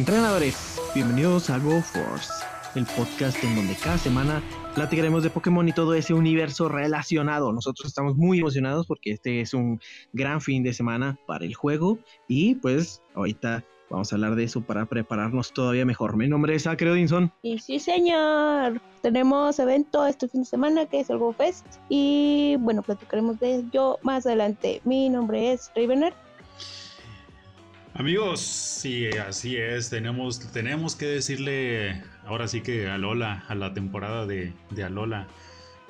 Entrenadores, bienvenidos a Go Force, el podcast en donde cada semana platicaremos de Pokémon y todo ese universo relacionado. Nosotros estamos muy emocionados porque este es un gran fin de semana para el juego y pues ahorita vamos a hablar de eso para prepararnos todavía mejor. Mi nombre es Acre Odinson. Y sí, señor. Tenemos evento este fin de semana que es el Go Fest y bueno, platicaremos de ello más adelante. Mi nombre es Ravener Amigos, sí, así es. Tenemos, tenemos que decirle ahora sí que Alola, a la temporada de, de Alola,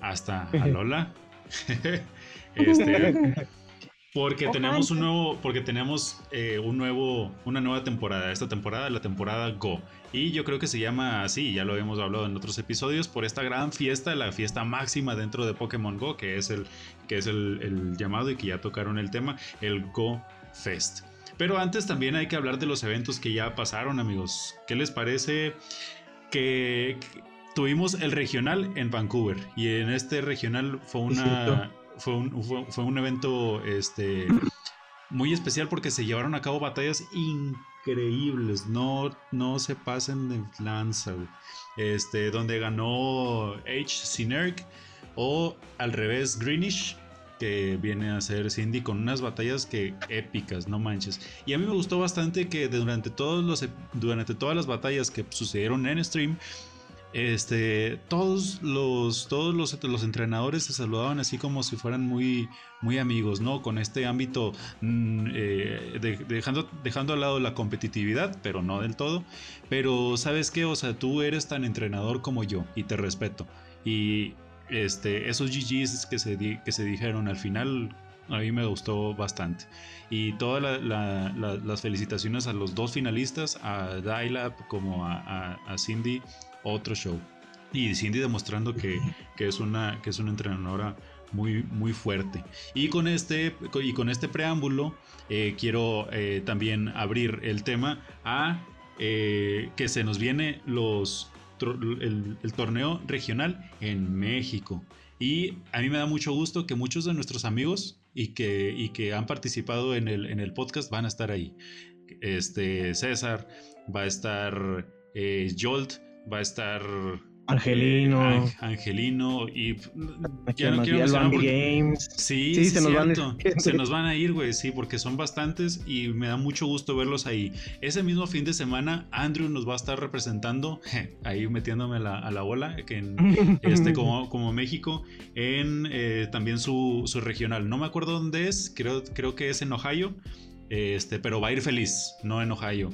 hasta Alola. este, porque tenemos un nuevo, porque tenemos eh, un nuevo, una nueva temporada. Esta temporada, la temporada Go. Y yo creo que se llama así, ya lo habíamos hablado en otros episodios, por esta gran fiesta, la fiesta máxima dentro de Pokémon Go, que es el, que es el, el llamado y que ya tocaron el tema, el Go Fest. Pero antes también hay que hablar de los eventos que ya pasaron, amigos. ¿Qué les parece que tuvimos el regional en Vancouver? Y en este regional fue una fue un, fue, un evento este muy especial porque se llevaron a cabo batallas increíbles. No, no se pasen de lanza, Este, donde ganó H. Sinerg o al revés Greenish que viene a ser Cindy con unas batallas que épicas, no manches. Y a mí me gustó bastante que durante, todos los, durante todas las batallas que sucedieron en stream, este, todos los, todos los, los, entrenadores se saludaban así como si fueran muy, muy amigos, ¿no? Con este ámbito, mm, eh, dejando, dejando al lado la competitividad, pero no del todo. Pero, ¿sabes qué? O sea, tú eres tan entrenador como yo y te respeto. Y este, esos GGs que se, que se dijeron al final, a mí me gustó bastante. Y todas las felicitaciones a los dos finalistas, a Dialab como a, Cindy, otro show. Y Cindy demostrando que, es, una, que es una entrenadora muy, muy fuerte. Y con este, y con este preámbulo, eh, quiero eh, también abrir el tema a eh, que se nos viene los el, torneo regional en México. Y a mí me da mucho gusto que muchos de nuestros amigos y que, y que han participado en el, en el podcast van a estar ahí. Este, César, va a estar eh, Jolt, va a estar Angelino. Angelino y ya no quiero mencionar Games. Sí, sí, se, nos van a... se nos van a ir, güey, sí, porque son bastantes y me da mucho gusto verlos ahí. Ese mismo fin de semana, Andrew nos va a estar representando, ahí metiéndome a la, a la bola, que en, este, como, como México, en eh, también su, su regional. No me acuerdo dónde es, creo, creo que es en Ohio. Este, pero va a ir feliz, no en Ohio.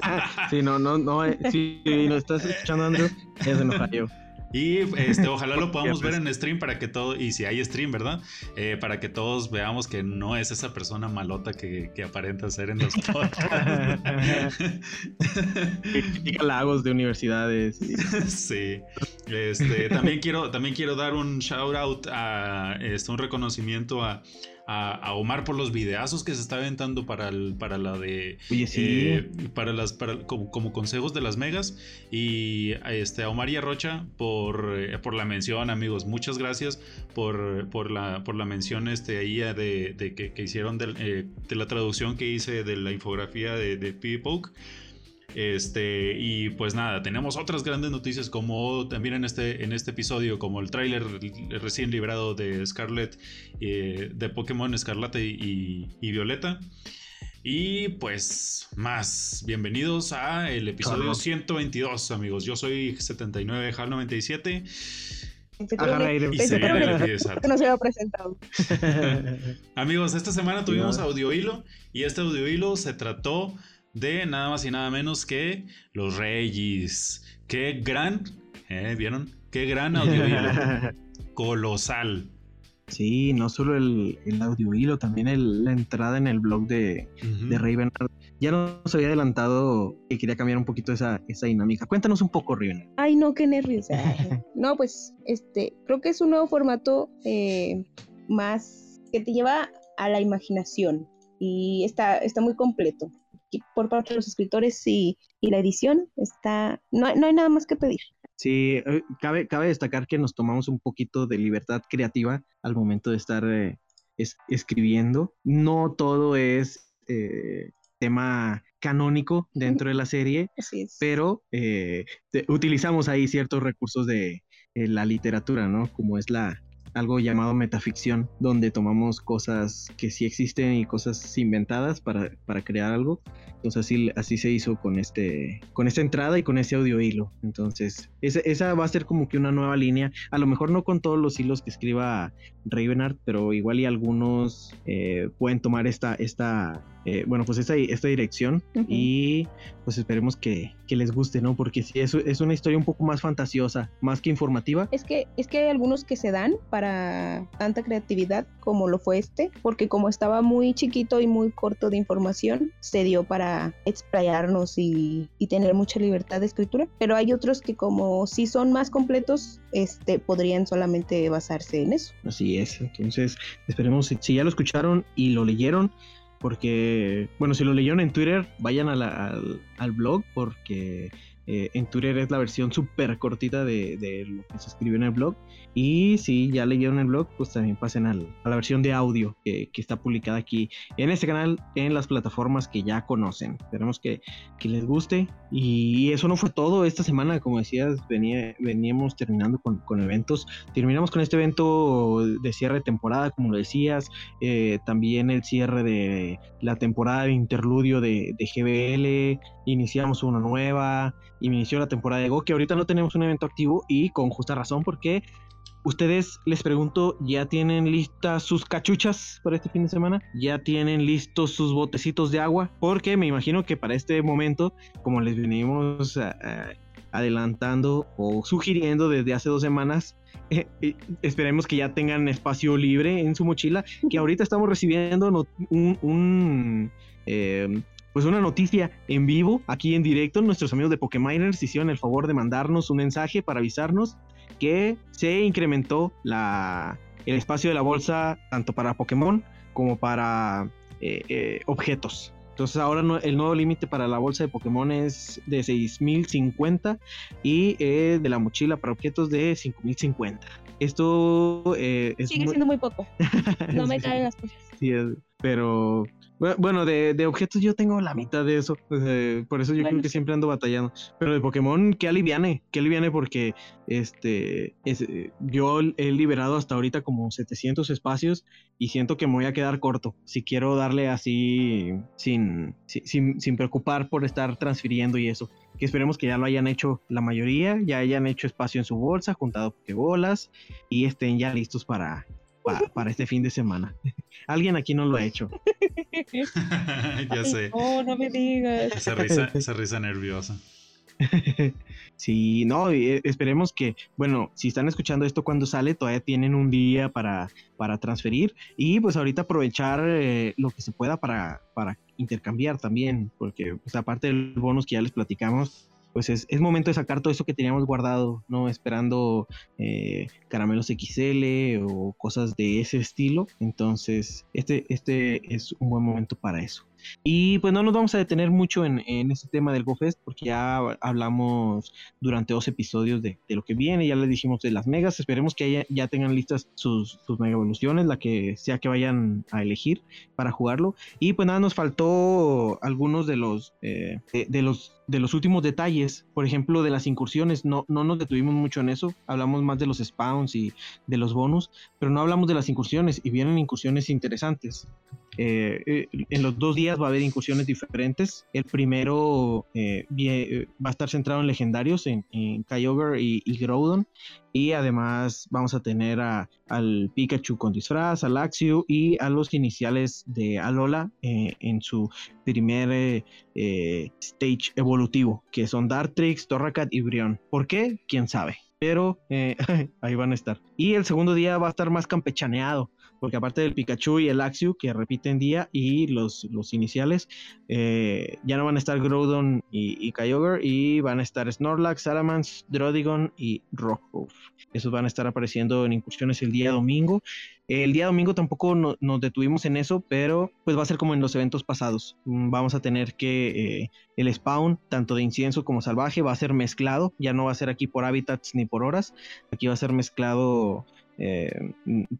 sí, no, no, no. Eh, si lo estás escuchando, Andrew, es en Ohio. Y este, ojalá lo podamos ver en stream para que todo, y si hay stream, ¿verdad? Eh, para que todos veamos que no es esa persona malota que, que aparenta ser en los podcasts. lagos de universidades. Sí. Este, también quiero, también quiero dar un shout out a este, un reconocimiento a a, Omar por los videazos que se está aventando para, el, para la de. Eh, para las. Para, como, consejos de las megas. Y a, este, a Omar y a Rocha por, eh, por la mención, amigos. Muchas gracias por, por, la, por la mención este, ahí de, de que, hicieron eh, de, la traducción que hice de la infografía de, de Poke. Este, y pues nada, tenemos otras grandes noticias como también en este, en este episodio, como el tráiler recién liberado de Scarlet, eh, de Pokémon Escarlata y, Violeta. Y pues más, bienvenidos a el episodio 122, amigos. Yo soy 79 HAL 97. no se había presentado. Amigos, esta semana tuvimos audio hilo y este audio hilo se trató de nada más y nada menos que Los Reyes. Qué gran, ¿eh? ¿vieron? Qué gran audio Colosal. Sí, no solo el, el audio hilo, también la entrada en el blog de, de Raven. Ya nos había adelantado que quería cambiar un poquito esa, esa dinámica. Cuéntanos un poco, Raven. Ay, no, qué nervios. no, pues, este, creo que es un nuevo formato eh, más que te lleva a la imaginación y está, está muy completo por parte de los escritores y, la edición, está, no, hay nada más que pedir. Sí, eh, cabe, cabe destacar que nos tomamos un poquito de libertad creativa al momento de estar eh, escribiendo. No todo es eh, tema canónico dentro de la serie, pero eh, utilizamos ahí ciertos recursos de la literatura, ¿no? Como es la, algo llamado metaficción, donde tomamos cosas que sí existen y cosas inventadas para, para crear algo. Entonces así, así se hizo con, este, con esta entrada y con ese audio hilo. Entonces esa, esa va a ser como que una nueva línea. A lo mejor no con todos los hilos que escriba Ravenart, pero igual y algunos eh, pueden tomar esta, esta eh, bueno, pues esta, esta dirección y pues esperemos que, que, les guste, ¿no? Porque sí, es, es una historia un poco más fantasiosa, más que informativa. Es que, es que hay algunos que se dan para tanta creatividad como lo fue este, porque como estaba muy chiquito y muy corto de información, se dio para explayarnos y, y tener mucha libertad de escritura, pero hay otros que como sí son más completos, este, podrían solamente basarse en eso. Así es, entonces esperemos si ya lo escucharon y lo leyeron, porque, bueno, si lo leyeron en Twitter, vayan al, al, blog porque eh, en Twitter es la versión súper cortita de, de, lo que se escribió en el blog. Y si ya leyeron el blog, pues también pasen a la versión de audio que, que, está publicada aquí en este canal, en las plataformas que ya conocen. Esperemos que, que, les guste. Y eso no fue todo. Esta semana, como decías, venía, veníamos terminando con, con eventos. Terminamos con este evento de cierre de temporada, como lo decías. Eh, también el cierre de la temporada de interludio de, de GBL. Iniciamos una nueva inició la temporada de Go, que ahorita no tenemos un evento activo y con justa razón porque ustedes, les pregunto, ¿ya tienen listas sus cachuchas para este fin de semana? ¿Ya tienen listos sus botecitos de agua? Porque me imagino que para este momento, como les venimos eh, eh, adelantando o sugiriendo desde hace dos semanas, eh, esperemos que ya tengan espacio libre en su mochila, que ahorita estamos recibiendo un, pues una noticia en vivo, aquí en directo. Nuestros amigos de Pokéminers hicieron el favor de mandarnos un mensaje para avisarnos que se incrementó la, el espacio de la bolsa tanto para Pokémon como para eh, eh, objetos. Entonces ahora el nuevo límite para la bolsa de Pokémon es de 6050 y eh, de la mochila para objetos de 5050. Esto es sigue siendo muy poco. No me caen las cosas. Sí, pero bueno, de, de, objetos yo tengo la mitad de eso. por eso yo creo que siempre ando batallando. Pero de Pokémon, que aliviane, que aliviane porque este, es, yo he liberado hasta ahorita como 700 espacios y siento que me voy a quedar corto. Si quiero darle así sin, sin, sin preocupar por estar transfiriendo y eso. Que esperemos que ya lo hayan hecho la mayoría, ya hayan hecho espacio en su bolsa, juntado Pokébolas y estén ya listos para, para este fin de semana. Alguien aquí no lo ha hecho. ya sé. Oh, no me digas. Esa risa, esa risa nerviosa. sí, no, eh, esperemos que, bueno, si están escuchando esto cuando sale, todavía tienen un día para, para transferir y pues ahorita aprovechar eh, lo que se pueda para, para intercambiar también, porque pues, aparte del bonus que ya les platicamos, pues es, es, momento de sacar todo eso que teníamos guardado, ¿no? Esperando eh, caramelos XL o cosas de ese estilo. Entonces, este, este es un buen momento para eso. Y pues no nos vamos a detener mucho en, en este tema del GoFest porque ya hablamos durante dos episodios de, de, lo que viene, ya les dijimos de las megas, esperemos que ya tengan listas sus, sus mega evoluciones, la que sea que vayan a elegir para jugarlo. Y pues nada, nos faltó algunos de los, eh, de, los de los últimos detalles, por ejemplo, de las incursiones, no, no nos detuvimos mucho en eso, hablamos más de los spawns y de los bonus, pero no hablamos de las incursiones y vienen incursiones interesantes. Eh, eh, en los dos días va a haber incursiones diferentes. El primero eh, va a estar centrado en legendarios, en, en Kyogre y, y, Groudon. Y además vamos a tener al Pikachu con disfraz, al Axio y a los iniciales de Alola en su primer stage evolutivo, que son Dartrix, Torracat y Brion. ¿Por qué? ¿Quién sabe? Pero ahí van a estar. Y el segundo día va a estar más campechaneado porque aparte del Pikachu y el Axew que repiten día y los, los iniciales, eh, ya no van a estar Groudon y, Kyogre y van a estar Snorlax, Salamence, Drodigon y Rockruff. Esos van a estar apareciendo en incursiones el día domingo. El día domingo tampoco nos detuvimos en eso, pero pues va a ser como en los eventos pasados. Mm, vamos a tener que eh, el spawn, tanto de incienso como salvaje, va a ser mezclado. Ya no va a ser aquí por hábitats ni por horas. Aquí va a ser mezclado eh,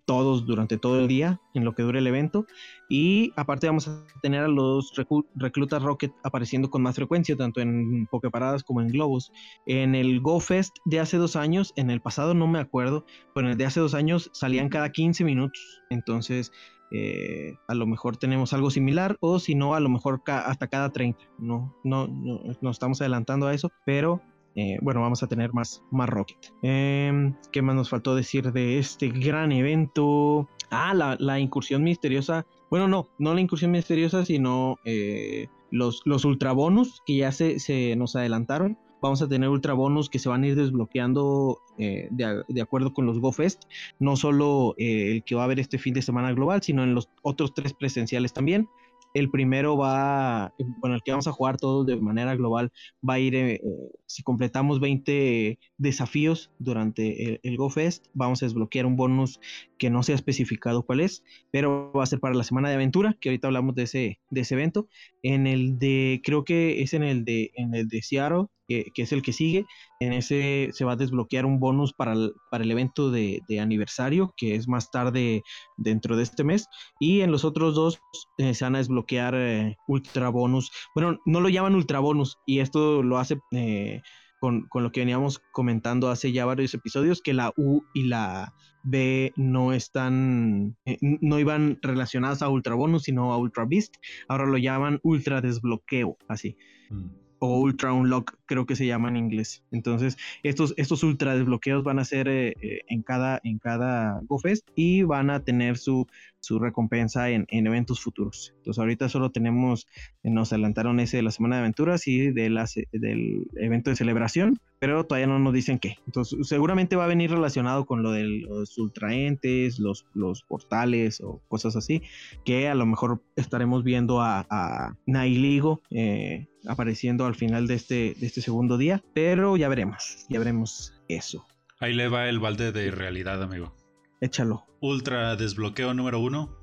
todos durante todo el día en lo que dure el evento. Y aparte vamos a tener a los reclutas Rocket apareciendo con más frecuencia, tanto en Poképaradas como en Globos. En el Go Fest de hace dos años, en el pasado no me acuerdo, pero en el de hace dos años salían cada 15 minutos. Entonces, eh, a lo mejor tenemos algo similar o si no, a lo mejor hasta cada 30. No, no, no, no estamos adelantando a eso, pero eh, bueno, vamos a tener más, más Rocket. Em, ¿Qué más nos faltó decir de este gran evento? Ah, la, incursión misteriosa. Bueno, no, no la incursión misteriosa, sino eh, los, los ultra bonus que ya se, se, nos adelantaron. Vamos a tener ultra bonus que se van a ir desbloqueando eh, de, de, acuerdo con los GoFest. No solo el que va a haber este fin de semana global, sino en los otros tres presenciales también. El primero va, bueno, el que vamos a jugar todos de manera global, va a ir, eh, eh, si completamos 20 desafíos durante el, GoFest, vamos a desbloquear un bonus que no se ha especificado cuál es, pero va a ser para la semana de aventura, que ahorita hablamos de ese, de ese evento. En el de, creo que es en el de, en el de Seattle, que, es el que sigue. En ese se va a desbloquear un bonus para el, para el evento de, aniversario, que es más tarde dentro de este mes. Y en los otros dos eh, se van a desbloquear eh, ultra bonus. Bueno, no lo llaman ultra bonus y esto lo hace... Eh, con, con, lo que veníamos comentando hace ya varios episodios, que la U y la B no están, no iban relacionadas a Ultra Bonus, sino a Ultra Beast. Ahora lo llaman Ultra Desbloqueo, así. Mm o Ultra Unlock, creo que se llama en inglés. Entonces, estos, estos ultra desbloqueos van a ser eh, eh, en cada, en cada GoFest y van a tener su, su recompensa en, en, eventos futuros. Entonces, ahorita solo tenemos, eh, nos adelantaron ese de la Semana de Aventuras y de las, del evento de celebración, pero todavía no nos dicen qué. Entonces, seguramente va a venir relacionado con lo de los ultraentes, los, los portales o cosas así, que a lo mejor estaremos viendo a, a Nailigo eh, apareciendo al final de este, de este segundo día, pero ya veremos, ya veremos eso. Ahí le va el balde de realidad, amigo. Échalo. Ultra desbloqueo número uno.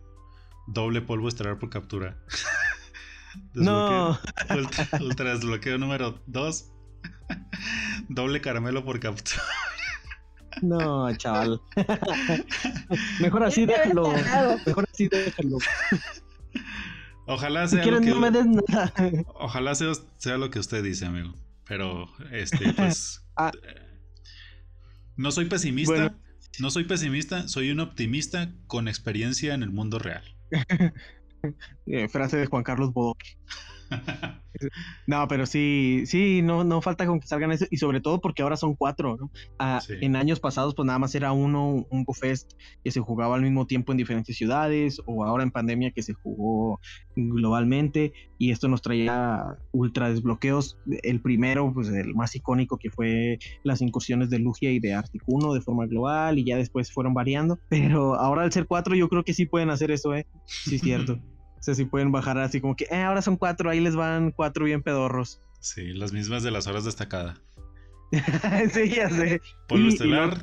Doble polvo estelar por captura. no. Ultra, desbloqueo número dos. Doble caramelo por captura. No, chaval. Mejor así déjalo. Mejor así déjalo. Ojalá sea lo que Ojalá sea, lo que usted dice, amigo. Pero este pues ah. no soy pesimista, no soy pesimista, soy un optimista con experiencia en el mundo real. Eh, frase de Juan Carlos Bodoque. no, pero sí, sí, no, no falta con que salgan eso, y sobre todo porque ahora son cuatro, ¿no? Ah, en años pasados, pues nada más era uno, un GoFest que se jugaba al mismo tiempo en diferentes ciudades, o ahora en pandemia que se jugó globalmente, y esto nos traía ultra desbloqueos. El primero, pues el más icónico que fue las incursiones de Lugia y de Articuno de forma global, y ya después fueron variando, pero ahora al ser cuatro, yo creo que sí pueden hacer eso, ¿eh? Sí, es cierto. O sea, si pueden bajar así como que, eh, ahora son cuatro, ahí les van cuatro bien pedorros. Sí, las mismas de las horas destacadas. sí, ya sé. Polvo estelar,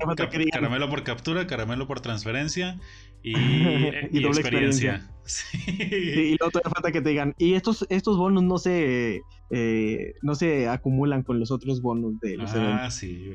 caramelo por captura, caramelo por transferencia y, doble experiencia. Sí. y luego todavía falta que te digan, y estos, estos bonos no se eh, no se acumulan con los otros bonos de los ah, sí.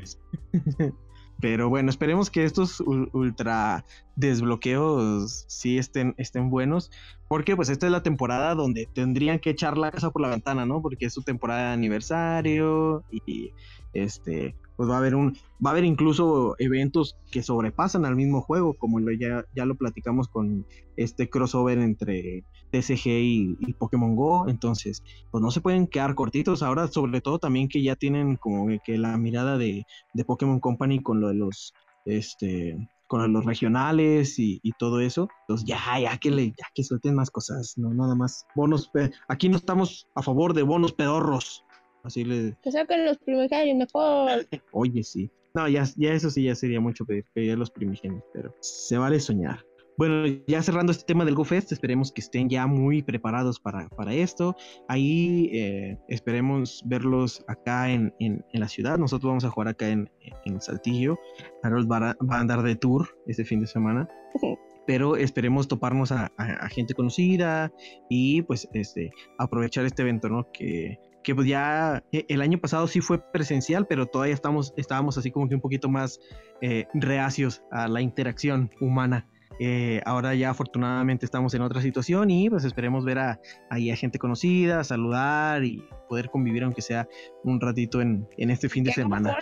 Pero bueno, esperemos que estos ultra desbloqueos sí estén, estén buenos. Porque pues esta es la temporada donde tendrían que echar la casa por la ventana, ¿no? Porque es su temporada de aniversario y este pues va a haber un va a haber incluso eventos que sobrepasan al mismo juego, como ya, ya lo platicamos con este crossover entre TCG y, Pokémon Go, entonces pues no se pueden quedar cortitos ahora, sobre todo también que ya tienen como que la mirada de, de Pokémon Company con lo de los este con los regionales y, todo eso. Entonces ya, ya que le, ya que suelten más cosas, no nada más bonos. Aquí no estamos a favor de bonos pedorros. Así le. Que saquen los primigenios mejor. Oye, sí. No, ya, ya eso sí ya sería mucho pedir, ya los primigenios, pero se vale soñar. Bueno, ya cerrando este tema del GoFest, esperemos que estén ya muy preparados para, para esto. Ahí eh, esperemos verlos acá en, en, la ciudad. Nosotros vamos a jugar acá en, en Saltillo. Harold va a, andar de tour este fin de semana. Pero esperemos toparnos a, gente conocida y pues este aprovechar este evento, ¿no? Que, que pues ya eh, el año pasado sí fue presencial, pero todavía estamos, estábamos así como que un poquito más eh, reacios a la interacción humana. Eh, ahora ya afortunadamente estamos en otra situación y pues esperemos ver a, ahí a gente conocida, saludar y poder convivir aunque sea un ratito en, en este fin de semana.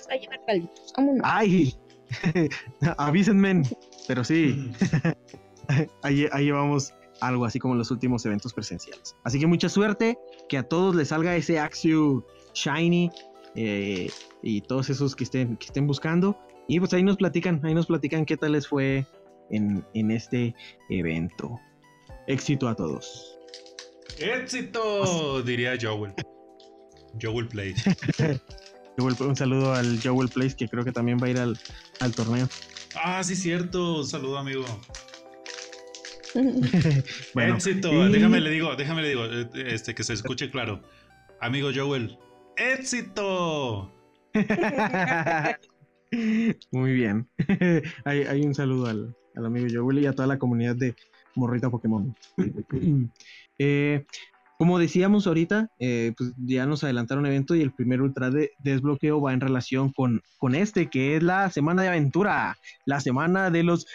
¡Ay! Avísenme, pero sí, ahí, ahí llevamos algo así como los últimos eventos presenciales. Así que mucha suerte, que a todos les salga ese Axio Shiny eh, y todos esos que estén, que estén buscando. Y pues ahí nos platican, ahí nos platican qué tal les fue en, este evento. Éxito a todos. ¡Éxito! Diría Joel. Joel Place. un saludo al Joel Place que creo que también va a ir al, torneo. Ah, sí, cierto. Un saludo, amigo. éxito, déjame le digo, déjame le digo, este, que se escuche claro. Amigo Joel, éxito. Muy bien. hay, un saludo al, al amigo Joel y a toda la comunidad de Morrita Pokémon. Eh, como decíamos ahorita, eh, pues ya nos adelantaron un evento y el primer ultra de desbloqueo va en relación con, con este, que es la semana de aventura, la semana de los...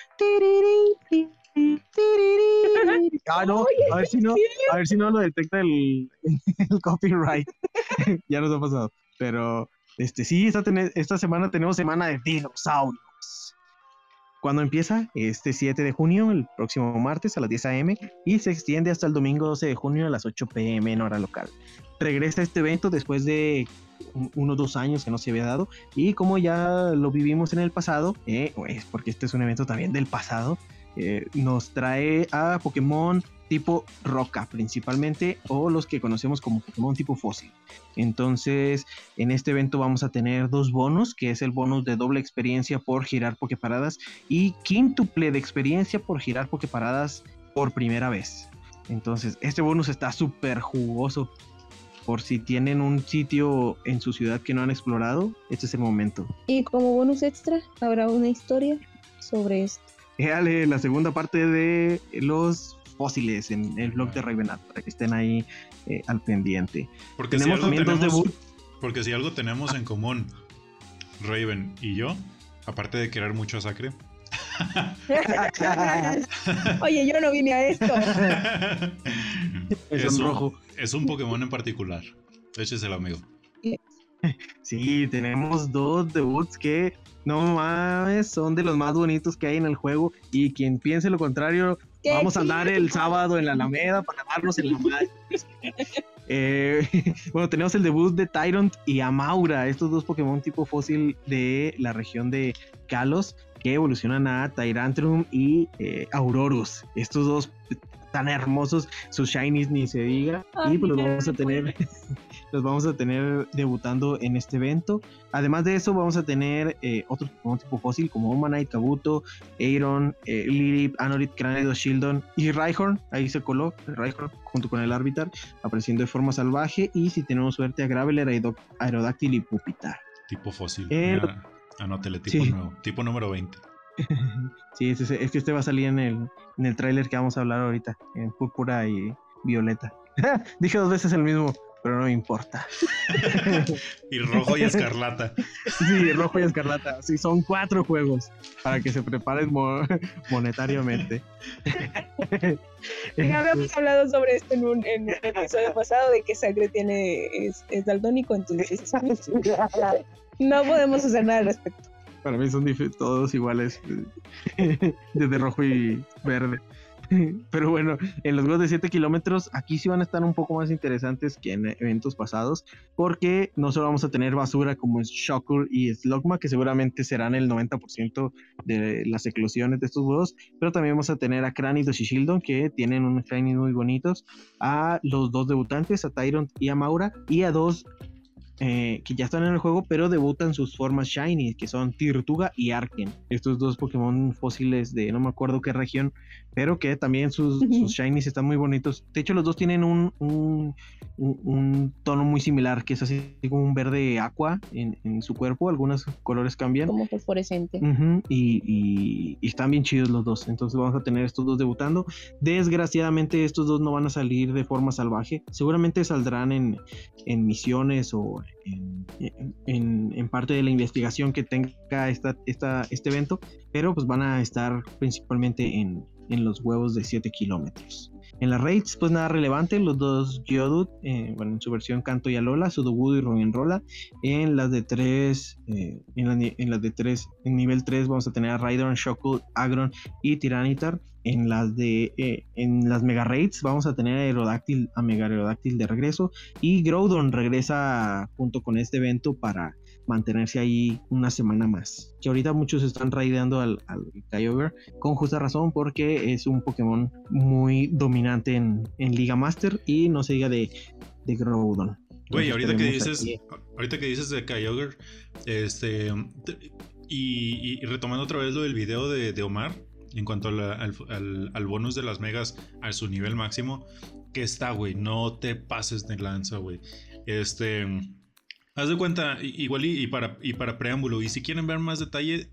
Ah, no, a ver si no, a ver si no lo detecta el, copyright. ya nos ha pasado. Pero este sí, esta, esta semana tenemos semana de dinosaurios. ¿Cuándo empieza? Este 7 de junio, el próximo martes a las 10 a.m. y se extiende hasta el domingo 12 de junio a las 8 p.m. en hora local. Regresa este evento después de unos dos años que no se había dado y como ya lo vivimos en el pasado, eh, pues porque este es un evento también del pasado, eh, nos trae a Pokémon tipo roca principalmente o los que conocemos como Pokémon tipo fósil. Entonces, en este evento vamos a tener dos bonos, que es el bonus de doble experiencia por girar Poképaradas y quíntuple de experiencia por girar Poképaradas por primera vez. Entonces, este bonus está súper jugoso. Por si tienen un sitio en su ciudad que no han explorado, este es el momento. Y como bonus extra, habrá una historia sobre esto. Éale, la segunda parte de los fósiles en el blog de Ravenat para que estén ahí eh, al pendiente. Porque tenemos si también dos Porque si algo tenemos en común, Raven y yo, aparte de querer mucho a Sacre. Oye, yo no vine a esto. es, un, rojo. es un Pokémon en particular. el amigo. Sí, tenemos dos debuts que no mames, son de los más bonitos que hay en el juego. Y quien piense lo contrario, Vamos a andar el sábado en la Alameda para darnos en la madre. Eh, bueno, tenemos el debut de Tyrant y Amaura, estos dos Pokémon tipo fósil de la región de Kalos que evolucionan a Tyrantrum y eh, Aurorus. Estos dos tan hermosos, sus shinies ni se diga. y pues los vamos a tener, los vamos a tener debutando en este evento. Además de eso, vamos a tener eh, otros Pokémon tipo fósil como Humanite, Kabuto, Aeron, eh, Lilip, Anorit, Cranedo, Shieldon y Rhyhorn. Ahí se coló Rhyhorn junto con el Arbitar, apareciendo de forma salvaje. Y si tenemos suerte a Graveler, Aerodactyl y Pupitar. Tipo fósil. Eh, Anótele, tipo nuevo. Tipo número 20. sí, es, es, que este va a salir en el, en el tráiler que vamos a hablar ahorita, en púrpura y violeta. Dije dos veces el mismo, pero no me importa. y rojo y escarlata. sí, rojo y escarlata. Sí, son cuatro juegos para que se preparen monetariamente. ya habíamos hablado sobre esto en un, en un episodio pasado de que Sangre tiene es, es daltónico, entonces no podemos hacer nada al respecto. Para mí son todos iguales, desde rojo y verde. Pero bueno, en los juegos de 7 kilómetros, aquí sí van a estar un poco más interesantes que en eventos pasados, porque no solo vamos a tener basura como es Shocker y Slogma, que seguramente serán el 90% de las eclosiones de estos juegos, pero también vamos a tener a Cranidos y Shieldon, que tienen unos shiny muy bonitos, a los dos debutantes, a Tyrant y a Maura, y a dos eh, que ya están en el juego, pero debutan sus formas shiny, que son Tirtuga y Arken. Estos dos Pokémon fósiles de no me acuerdo qué región, pero que también sus, sus shinies están muy bonitos. De hecho, los dos tienen un, un, un, tono muy similar, que es así como un verde aqua en, en su cuerpo. Algunos colores cambian. Como fosforescente. y, y, están bien chidos los dos. Entonces vamos a tener estos dos debutando. Desgraciadamente, estos dos no van a salir de forma salvaje. Seguramente saldrán en, en misiones o en, en, en, parte de la investigación que tenga esta, esta, este evento, pero pues van a estar principalmente en, en los huevos de 7 kilómetros. En las raids, pues nada relevante, los dos Geodude, eh, bueno, en su versión Canto y Alola, Sudowoodo y Rola. En las de 3, eh, en, las de 3, en nivel 3 vamos a tener a Rhydon, Shockwave, Agron y Tiranitar. En las de eh, en las Mega Raids vamos a tener a Aerodactyl, a Mega Aerodactyl de regreso. Y Groudon regresa junto con este evento para mantenerse ahí una semana más. Que ahorita muchos están raideando al, al Kyogre con justa razón porque es un Pokémon muy dominante en, Liga Master y no se diga de, de Groudon. Güey, ahorita que dices, ahorita que dices de Kyogre, este, y, retomando otra vez lo del video de, Omar, en cuanto al, al, bonus de las megas a su nivel máximo, que está, güey, no te pases de lanza, güey. Este, Haz de cuenta, igual y, para, y para preámbulo, y si quieren ver más detalle,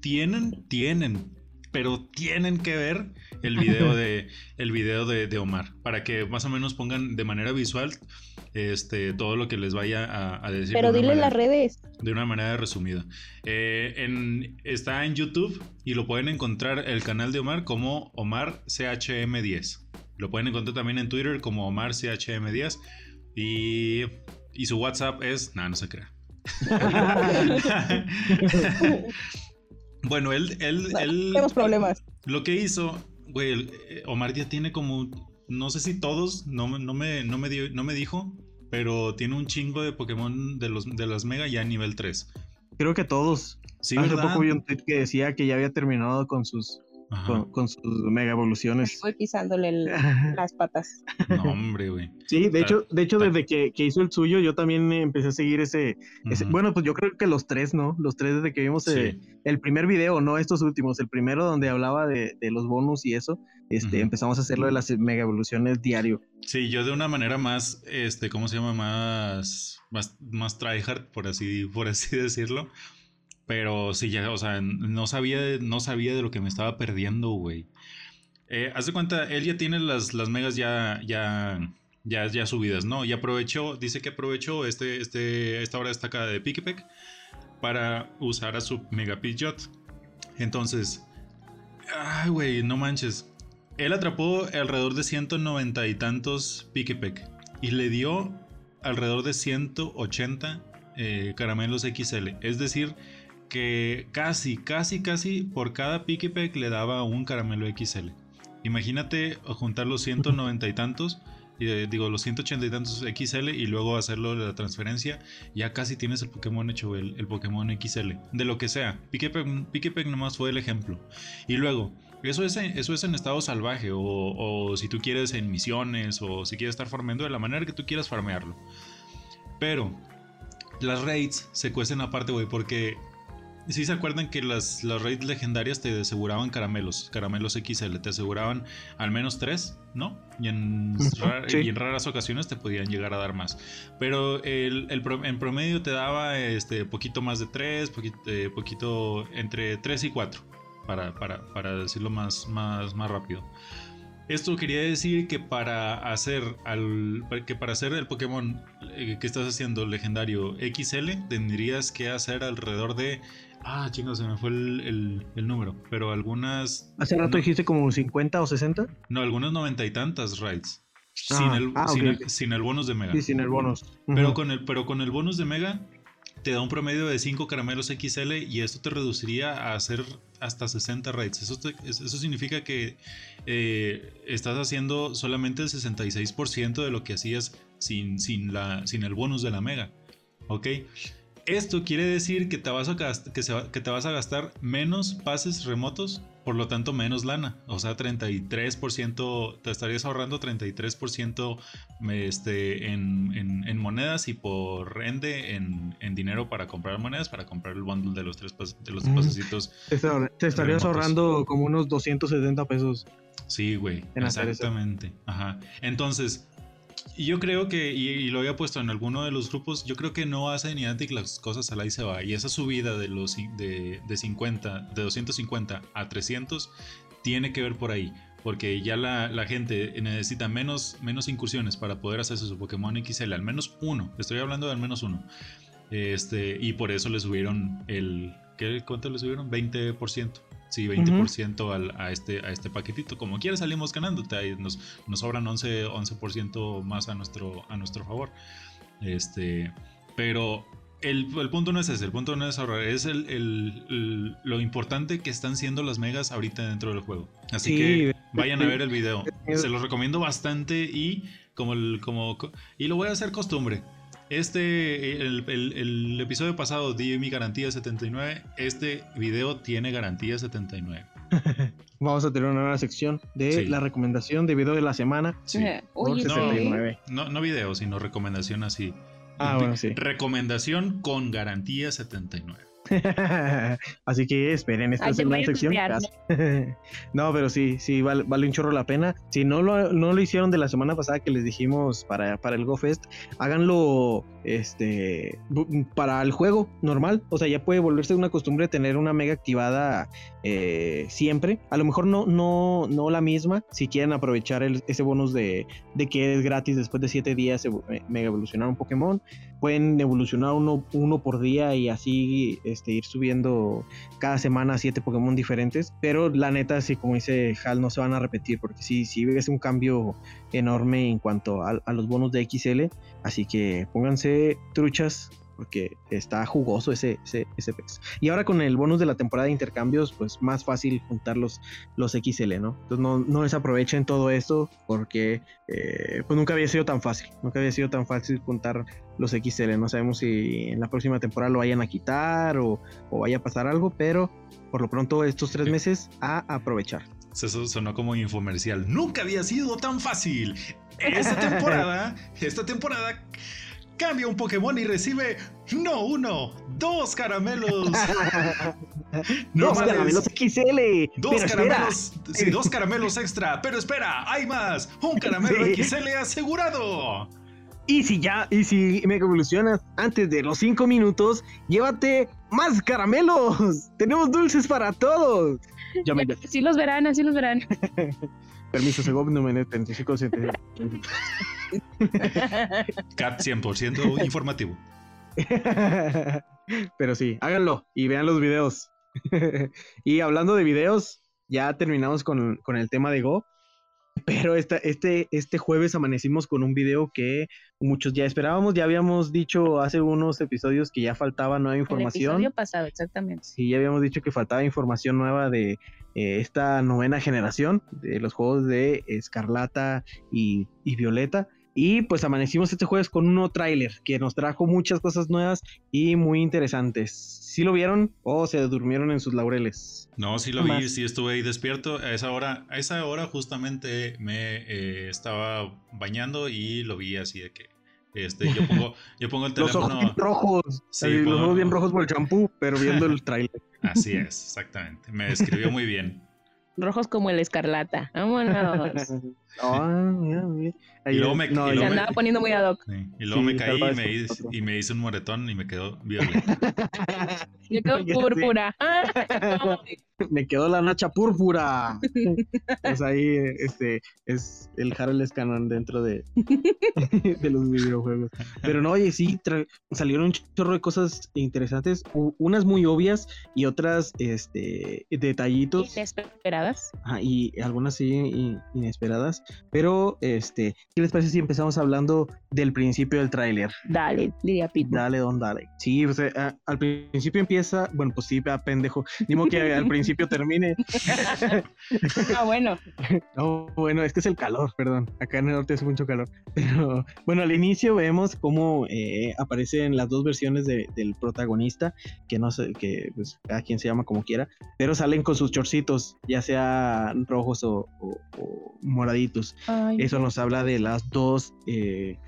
tienen, tienen, pero tienen que ver el video de, el video de, Omar, para que más o menos pongan de manera visual este, todo lo que les vaya a, decir. Pero dile las redes. De una manera resumida. Eh, en, está en YouTube y lo pueden encontrar el canal de Omar como Omar CHM10. Lo pueden encontrar también en Twitter como Omar CHM10. Y y su WhatsApp es. Nada, no se crea. bueno, él. él, tenemos problemas. Lo que hizo, güey, eh, Omar ya tiene como. No sé si todos, no, no, me, no, me, dio, no me dijo, pero tiene un chingo de Pokémon de, los, de las Mega ya a nivel 3. Creo que todos. Sí, Hace poco vi un tweet que decía que ya había terminado con sus con, sus mega evoluciones. Voy pisándole las patas. No, hombre, güey. Sí, de hecho, de hecho desde que, hizo el suyo, yo también empecé a seguir ese, Bueno, pues yo creo que los tres, ¿no? Los tres desde que vimos eh, el primer video, no estos últimos, el primero donde hablaba de, los bonus y eso, este, empezamos a hacerlo de las mega evoluciones diario. Sí, yo de una manera más, este, ¿cómo se llama? Más, más, más tryhard, por así, por así decirlo pero sí, ya, o sea, no sabía, no sabía de lo que me estaba perdiendo, güey. Eh, haz de cuenta, él ya tiene las, las megas ya, ya, ya, ya subidas, ¿no? Y aprovechó, dice que aprovechó este, este, esta hora destacada de Pikipek para usar a su Mega Pidgeot. Entonces, ay, güey, no manches. Él atrapó alrededor de 190 y tantos Pikipek y le dio alrededor de 180 eh, caramelos XL. Es decir, que casi, casi, casi por cada Pikipek le daba un caramelo XL. Imagínate juntar los 190 y tantos, eh, digo los 180 y tantos XL y luego hacerlo la transferencia, ya casi tienes el Pokémon hecho, el, Pokémon XL, de lo que sea. Pikipek, nomás fue el ejemplo. Y luego, eso es, en, eso es en estado salvaje, o, si tú quieres en misiones, o si quieres estar farmeando de la manera que tú quieras farmearlo. Pero las raids se cuestan aparte, güey, porque Sí, se acuerdan que las, las raids legendarias te aseguraban caramelos, caramelos XL, te aseguraban al menos tres, ¿no? Y en, raras ocasiones te podían llegar a dar más. Pero el, en promedio te daba este poquito más de tres, poquito, eh, poquito entre tres y cuatro, para, para, para decirlo más, más, más rápido. Esto quería decir que para hacer al que para hacer el Pokémon eh, que estás haciendo legendario XL tendrías que hacer alrededor de Ah, chingos, se me fue el, número. Pero algunas. ¿Hace rato dijiste como 50 o 60? No, algunas noventa y tantas raids. Ah, sin, el, ah, sin, el, bonus de Mega. Sí, sin el bonus. pero, con el, pero con el bonus de Mega te da un promedio de 5 caramelos XL y esto te reduciría a hacer hasta 60 raids. Eso, eso significa que eh, estás haciendo solamente el 66% de lo que hacías sin, sin, la, sin el bonus de la Mega. ¿Ok? Esto quiere decir que te, vas a que, que te vas a gastar menos pases remotos, por lo tanto menos lana. O sea, 33%, te estarías ahorrando 33% este, en, en, monedas y por ende en, dinero para comprar monedas, para comprar el bundle de los tres, de los pasecitos. Te, estarías ahorrando como unos 270 pesos. Sí, güey. Exactamente. Ajá. Entonces, yo creo que, y, lo había puesto en alguno de los grupos, yo creo que no hace Niantic las cosas a la y se va. Y esa subida de los de, de 50, de 250 a 300 tiene que ver por ahí. Porque ya la, la, gente necesita menos, menos incursiones para poder hacerse su Pokémon XL, al menos uno. Estoy hablando de al menos uno. Este, y por eso le subieron el. ¿qué, ¿Cuánto le subieron? 20%. Sí, 20% a, este, a este paquetito. Como quiera salimos ganando. Nos, nos sobran 11%, 11 más a nuestro, a nuestro favor. Este, pero el, el, punto no es ese, el punto no es ahorrar, es el, lo importante que están siendo las megas ahorita dentro del juego. Así que vayan a ver el video. Se los recomiendo bastante y como, el, como y lo voy a hacer costumbre. Este, el, episodio pasado di mi garantía 79. Este video tiene garantía 79. Vamos a tener una nueva sección de la recomendación de video de la semana. Sí. No, no, video, sino recomendación así. Ah, bueno, sí. Recomendación con garantía 79. Así que esperen esta segunda sección. no, pero sí, sí, vale, un chorro la pena. Si no lo, no lo hicieron de la semana pasada que les dijimos para, para el GoFest, háganlo este, para el juego normal. O sea, ya puede volverse una costumbre tener una mega activada eh, siempre. A lo mejor no, no, no la misma. Si quieren aprovechar ese bonus de, de, que es gratis después de 7 días mega evolucionar un Pokémon. Pueden evolucionar uno, uno por día y así este, ir subiendo cada semana 7 Pokémon diferentes. Pero la neta, si como dice Hal, no se van a repetir. Porque si, si ves un cambio enorme en cuanto a, a los bonos de XL. Así que pónganse truchas porque está jugoso ese, ese, ese pez. Y ahora con el bonus de la temporada de intercambios, pues más fácil juntar los, los XL, ¿no? Entonces no, no desaprovechen todo esto porque eh, pues nunca había sido tan fácil, nunca había sido tan fácil juntar los XL. No sabemos si en la próxima temporada lo vayan a quitar o, o vaya a pasar algo, pero por lo pronto estos tres meses a aprovechar. Eso sonó como infomercial. Nunca había sido tan fácil. Esta temporada, esta temporada cambia un Pokémon y recibe no uno, dos caramelos. dos caramelos XL. Dos caramelos, sí, dos caramelos extra. Pero espera, hay más. Un caramelo XL asegurado. Y si ya, y si me evolucionas antes de los cinco minutos, llévate más caramelos. Tenemos dulces para todos. Sí los verán, así los verán. Permiso, Segov, no me 35 Cat 100% informativo. Pero sí, háganlo y vean los videos. y hablando de videos, ya terminamos con, con el tema de Go. Pero esta, este, este jueves amanecimos con un video que muchos ya esperábamos. Ya habíamos dicho hace unos episodios que ya faltaba nueva información. El episodio pasado, exactamente. Sí, ya habíamos dicho que faltaba información nueva de eh, esta novena generación de los juegos de Escarlata y, y Violeta. Y pues amanecimos este jueves con un nuevo tráiler que nos trajo muchas cosas nuevas y muy interesantes. ¿Sí lo vieron o se durmieron en sus laureles? No, sí lo vi, sí estuve ahí despierto. A esa hora, a esa hora justamente me eh, estaba bañando y lo vi así de que este, yo pongo, yo pongo el teléfono. Los ojos rojos. Sí, los ojos bien rojos por el champú, pero viendo el tráiler. Así es, exactamente. Me describió muy bien. Rojos como el escarlata. Vámonos. Ah, mira, mira. Y luego me, no, andaba poniendo muy ad hoc. Y luego me caí y me, hice, y me, hice un moretón y me quedó violeta. me quedó púrpura. me quedó la nacha púrpura. pues ahí este, es el Harold Scannon dentro de, de los videojuegos. Pero no, oye, sí, salieron un chorro de cosas interesantes. Unas muy obvias y otras este, detallitos. Inesperadas. Ah, y algunas sí inesperadas. Pero, este, ¿qué les parece si empezamos hablando del principio del tráiler? Dale, diría Pete. Dale, don, dale. Sí, al principio empieza bueno, pues sí, pendejo, ni modo que al principio termine. ah, bueno. No, bueno, es que es el calor, perdón. Acá en el norte hace mucho calor. Pero bueno, al inicio vemos cómo eh, aparecen las dos versiones del protagonista, que no sé, que pues cada quien se llama como quiera, pero salen con sus chorcitos, ya sea rojos o, moraditos. Eso nos habla de las dos eh,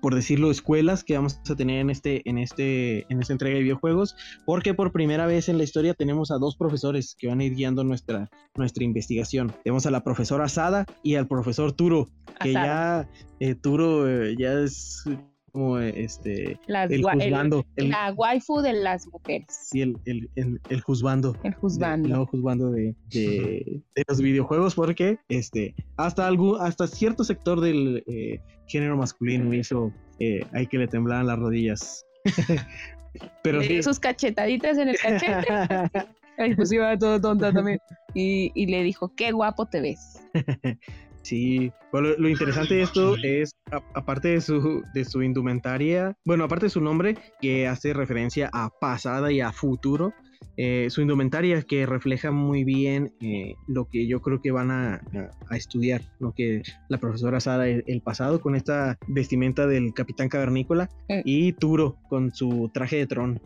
por decirlo, escuelas que vamos a tener en este, en este, en esta entrega de videojuegos, porque por primera vez en la historia tenemos a dos profesores que van a ir guiando nuestra, nuestra investigación. Tenemos a la profesora Sada y al profesor Turo, que ya eh, Turo eh, ya es como este el juzgando la waifu de las mujeres. Sí el, el, el, el juzgando. El juzgando. El juzgando de, de, los videojuegos porque este hasta algún hasta cierto sector del eh, género masculino hizo eh, hay que le temblaran las rodillas. Pero sí. sus cachetaditas en el cachete. Pues iba todo tonta también. Y, y le dijo qué guapo te ves Sí, bueno, lo interesante de esto es, aparte de su, de su indumentaria, bueno, aparte de su nombre, que hace referencia a pasada y a futuro, eh, su indumentaria que refleja muy bien eh, lo que yo creo que van a, estudiar, lo que la profesora Sada el, el, pasado con esta vestimenta del capitán cavernícola eh. y Turo con su traje de tron.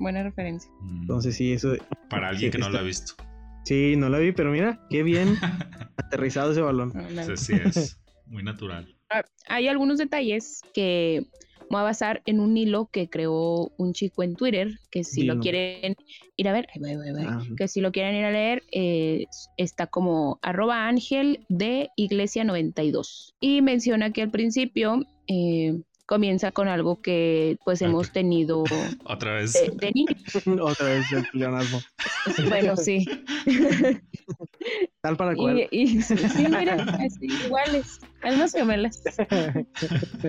Buena referencia. Mm. Entonces sí, eso... Para alguien que no lo ha visto. Sí, no la vi, pero mira, qué bien aterrizado ese balón. Sí, es muy natural. Ah, hay algunos detalles que voy a basar en un hilo que creó un chico en Twitter, que si lo quieren ir a ver, ah, que si lo quieren ir a leer, eh, está como arroba ángel de iglesia 92. Y menciona que al principio eh, comienza con algo que pues hemos tenido otra vez. de, otra vez el pleonasmo. Bueno sí. Tal para cual. Y, sí, mira así, iguales almas gemelas.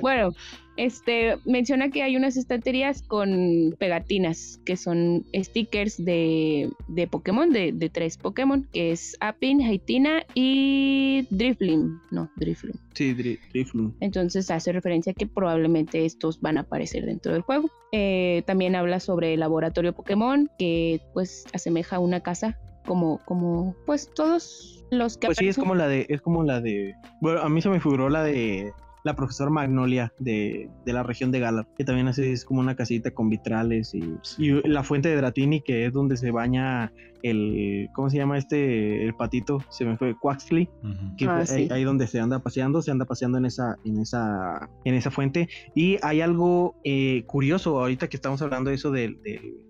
Bueno este menciona que hay unas estanterías con pegatinas que son stickers de, de Pokémon, de, de, tres Pokémon, que es Apin, Haitina y Drifloon. No, Drifloon. Sí, Drifloon. Entonces hace referencia a que probablemente estos van a aparecer dentro del juego. Eh, también habla sobre el laboratorio Pokémon, que pues asemeja a una casa como, como pues todos los que pues sí es como la de es como la de bueno a mí se me figuró la de la profesora Magnolia de, la región de Galar, que también así es como una casita con vitrales y, y, la fuente de Dratini, que es donde se baña el, ¿cómo se llama este? El patito, se me fue, Quaxley, que ah, ahí, donde se anda paseando, se anda paseando en esa, en esa, en esa fuente. Y hay algo eh, curioso, ahorita que estamos hablando de eso del,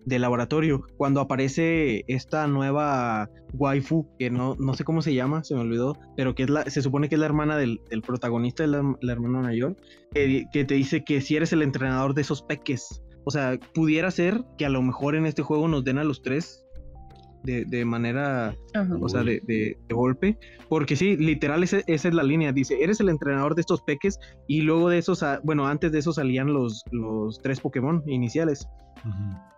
laboratorio, cuando aparece esta nueva waifu, que no, no sé cómo se llama, se me olvidó, pero que es la, se supone que es la hermana del, protagonista, la, la hermana mayor, que, que te dice que si eres el entrenador de esos peques, o sea, pudiera ser que a lo mejor en este juego nos den a los tres de, manera, o sea, de, de, golpe, porque sí, literal esa, es la línea, dice, eres el entrenador de estos peques y luego de esos, ah, bueno, antes de eso salían los, los tres Pokémon iniciales.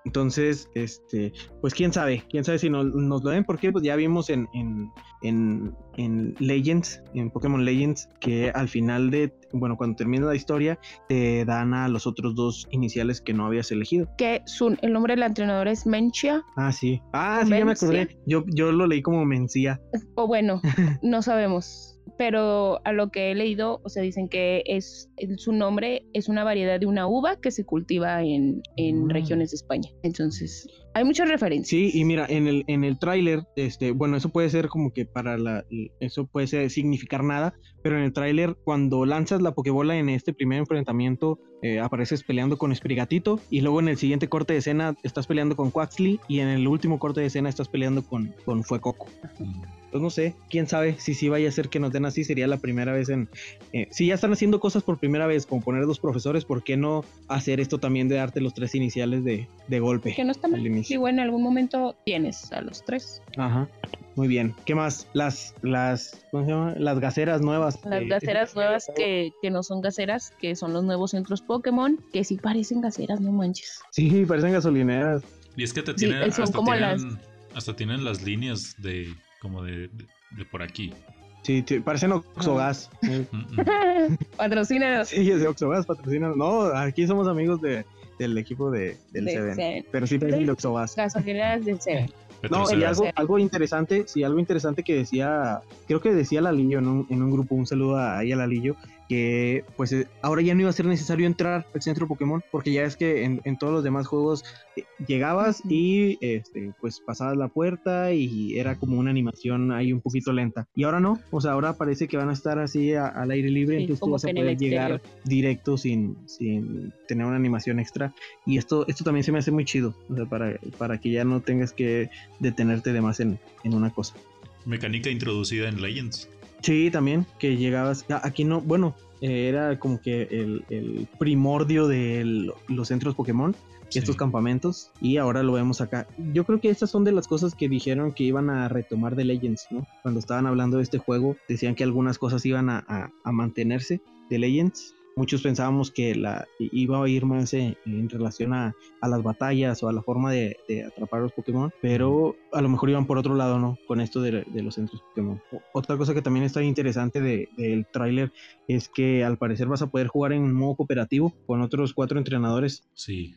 Entonces, este, pues quién sabe, quién sabe si nos, nos lo ven, porque pues ya vimos en, en, en, Legends, en Pokémon Legends, que al final de, bueno, cuando termina la historia, te dan a los otros dos iniciales que no habías elegido. Que su, el nombre del entrenador es Menchia. Ah, sí. Ah, sí, ya me acordé. Yo, yo lo leí como Mencia. O bueno, no sabemos pero a lo que he leído, o sea, dicen que es su nombre es una variedad de una uva que se cultiva en, en mm. regiones de España. Entonces, hay muchas referencias. Sí, y mira, en el, en el tráiler, este, bueno, eso puede ser como que para la, eso puede ser, significar nada, pero en el tráiler, cuando lanzas la Pokébola en este primer enfrentamiento, eh, apareces peleando con Sprigatito, y luego en el siguiente corte de escena estás peleando con Quaxley, y en el último corte de escena estás peleando con, con Fuecoco. Pues no sé, quién sabe si sí vaya a ser que nos den así, sería la primera vez en... Eh, si ya están haciendo cosas por primera vez, como poner dos profesores, ¿por qué no hacer esto también de darte los tres iniciales de, de golpe? Que no está mal. Sí, bueno, en algún momento tienes a los tres. Ajá. Muy bien. ¿Qué más? Las, las, ¿cómo se llama? Las gaceras nuevas. Las gaceras nuevas que, que, no son gaceras, que son los nuevos centros Pokémon, que sí parecen gaceras, no manches. Sí, parecen gasolineras. Y es que te tienen, hasta, tienen las... hasta tienen las líneas de como de, de, por aquí. Sí, parecen Oxogas. patrocínanos. Sí, es de Oxogas, patrocínanos. No, aquí somos amigos de, del equipo de, del Seven. Pero sí Baby Luxobas. Gasolineras del Seven. No, y algo, algo interesante, sí, algo interesante que decía, creo que decía Lalillo en un, en un grupo, un saludo a, a Lalillo, que pues eh, ahora ya no iba a ser necesario entrar al centro Pokémon, porque ya es que en, en todos los demás juegos eh, llegabas y este, pues pasabas la puerta y era como una animación ahí un poquito lenta. Y ahora no, o sea, ahora parece que van a estar así al aire libre, entonces tú vas a poder llegar directo sin, sin tener una animación extra. Y esto, esto también se me hace muy chido, o sea, para, para que ya no tengas que detenerte de más en, en una cosa. Mecánica introducida en Legends. Sí, también, que llegabas, aquí no, bueno, eh, era como que el, primordio de los centros Pokémon, estos campamentos, y ahora lo vemos acá. Yo creo que estas son de las cosas que dijeron que iban a retomar de Legends, ¿no? Cuando estaban hablando de este juego, decían que algunas cosas iban a mantenerse de Legends, muchos pensábamos que la iba a ir más en, relación a, las batallas o a la forma de, atrapar a los Pokémon, pero a lo mejor iban por otro lado, ¿no? Con esto de, los centros Pokémon. Otra cosa que también está interesante del tráiler es que al parecer vas a poder jugar en modo cooperativo con otros cuatro entrenadores. Sí.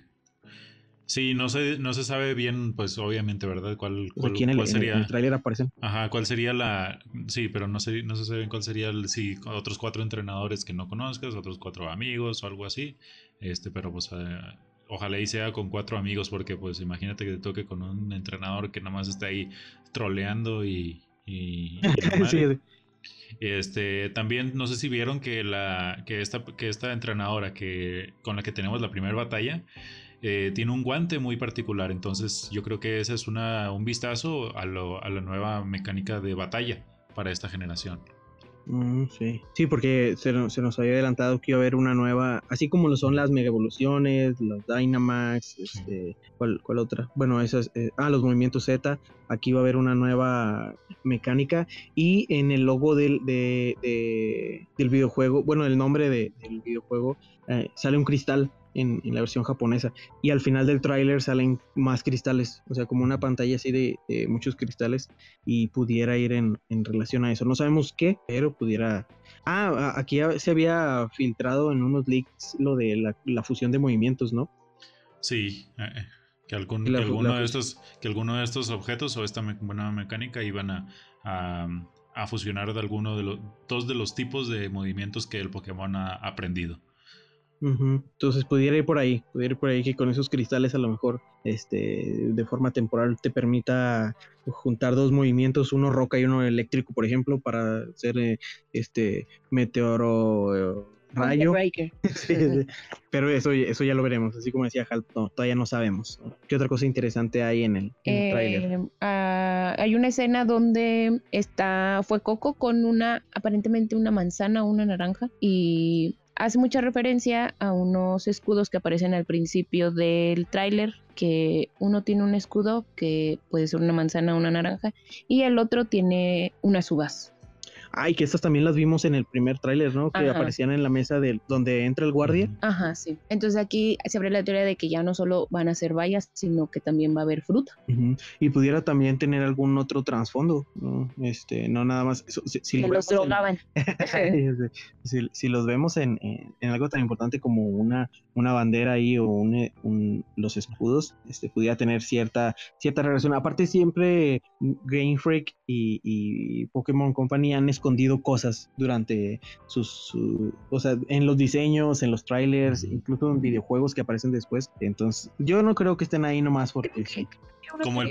Sí, no se, no se sabe bien, pues obviamente, ¿verdad? ¿Cuál, cuál, sería? En el trailer aparecen. Ajá, ¿cuál sería la...? Sí, pero no, sé, no se sabe bien cuál sería, el, sí, otros cuatro entrenadores que no conozcas, otros cuatro amigos o algo así. Este, pero pues eh, ojalá y sea con cuatro amigos, porque pues imagínate que te toque con un entrenador que nada más está ahí troleando y... y, sí. Este, también no sé si vieron que la que esta que esta entrenadora que con la que tenemos la primera batalla eh, tiene un guante muy particular. Entonces yo creo que ese es una, un vistazo a, la nueva mecánica de batalla para esta generación. Mm, sí. sí, porque se, nos había adelantado que iba a haber una nueva, así como lo son las Mega Evoluciones, los Dynamax, este, ¿cuál, otra? Bueno, esas, eh, ah, los movimientos Z, aquí va a haber una nueva mecánica y en el logo del, del videojuego, bueno, el nombre del videojuego, eh, sale un cristal en, la versión japonesa. Y al final del tráiler salen más cristales, o sea, como una pantalla así de, muchos cristales y pudiera ir en, relación a eso. No sabemos qué, pero pudiera... Ah, aquí se había filtrado en unos leaks lo de la, fusión de movimientos, ¿no? Sí, eh, eh, que, algún, alguno de estos, que alguno de estos objetos o esta buena mecánica iban a, a, fusionar de alguno de los dos de los tipos de movimientos que el Pokémon ha aprendido. Entonces pudiera ir por ahí, pudiera ir por ahí que con esos cristales a lo mejor este, de forma temporal te permita juntar dos movimientos, uno roca y uno eléctrico, por ejemplo, para hacer eh, este meteoro eh, rayo. Pero eso, eso ya lo veremos, así como decía Hal, todavía no sabemos. ¿Qué otra cosa interesante hay en el, trailer? Eh, ah, hay una escena donde está, fue Coco con una, aparentemente una manzana o una naranja y hace mucha referencia a unos escudos que aparecen al principio del tráiler, que uno tiene un escudo que puede ser una manzana o una naranja y el otro tiene unas uvas. Ay, que estas también las vimos en el primer tráiler, ¿no? Que aparecían en la mesa de donde entra el guardia. Ajá, sí. Entonces aquí se abre la teoría de que ya no solo van a ser bayas, sino que también va a haber fruta. Y pudiera también tener algún otro trasfondo, ¿no? Este, no nada más. Si, los drogaban. si, los vemos en, algo tan importante como una, una bandera ahí o un, los escudos, este, pudiera tener cierta, cierta relación. Aparte, siempre Game Freak y, y Pokémon Company han escondido cosas durante sus, o sea, en los diseños, en los trailers, incluso en videojuegos que aparecen después. Entonces, yo no creo que estén ahí nomás porque Como el,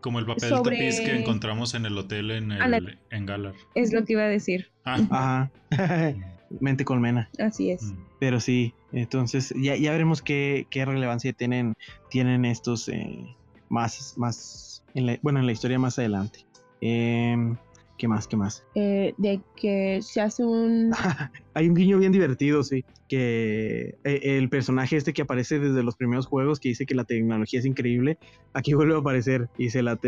como el papel tapiz que encontramos en el hotel en, el, en Galar. Es lo que iba a decir. Ah. Ajá. Mente colmena. Así es. Mm. Pero sí, entonces ya, ya veremos qué, qué relevancia tienen, tienen estos eh, más, más, bueno, en la historia más adelante. Eh, ¿Qué más? ¿Qué más? Eh, de que se hace un... Hay un guiño bien divertido, sí. Que eh, el personaje este que aparece desde los primeros juegos, que dice que la tecnología es increíble, aquí vuelve a aparecer. Dice, la,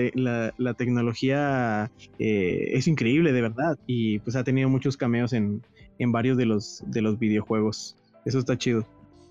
la, tecnología eh, es increíble, de verdad. Y pues ha tenido muchos cameos en, en varios de los, de los videojuegos. Eso está chido.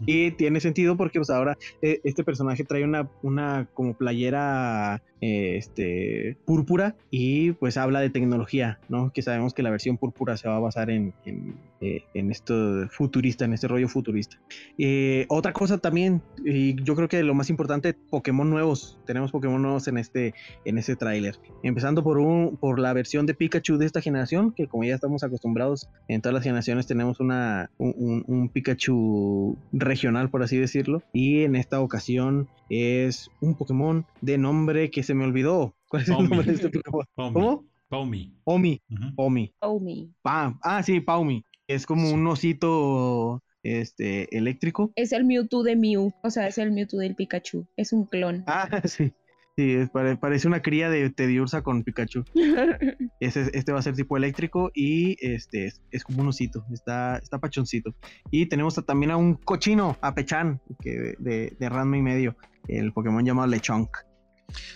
Y tiene sentido porque pues ahora este personaje trae una, una como playera eh, este, púrpura y pues habla de tecnología, ¿no? Que sabemos que la versión púrpura se va a basar en, en, eh, esto futurista, en este rollo futurista. Eh, otra cosa también, y yo creo que lo más importante, Pokémon nuevos. Tenemos Pokémon nuevos en este, en este tráiler. Empezando por, un, por la versión de Pikachu de esta generación, que como ya estamos acostumbrados, en todas las generaciones tenemos una, un, un Pikachu regional, por así decirlo. Y en esta ocasión es un Pokémon de nombre que se me olvidó. ¿Cuál es el nombre de este Pokémon? ¿Cómo? Paumi. Omi. Omi. Paumi. ah, sí, Paumi. Es como un osito este, eléctrico. Es el Mewtwo de Mew, o sea, es el Mewtwo del Pikachu. Es un clon. Ah, sí. Sí, parece una cría de Tediursa con Pikachu. este va a ser tipo eléctrico y este es, como un osito, está, está pachoncito. Y tenemos también a un cochino, a Pechan, que de, de Ranma y medio, el Pokémon llamado Lechonk.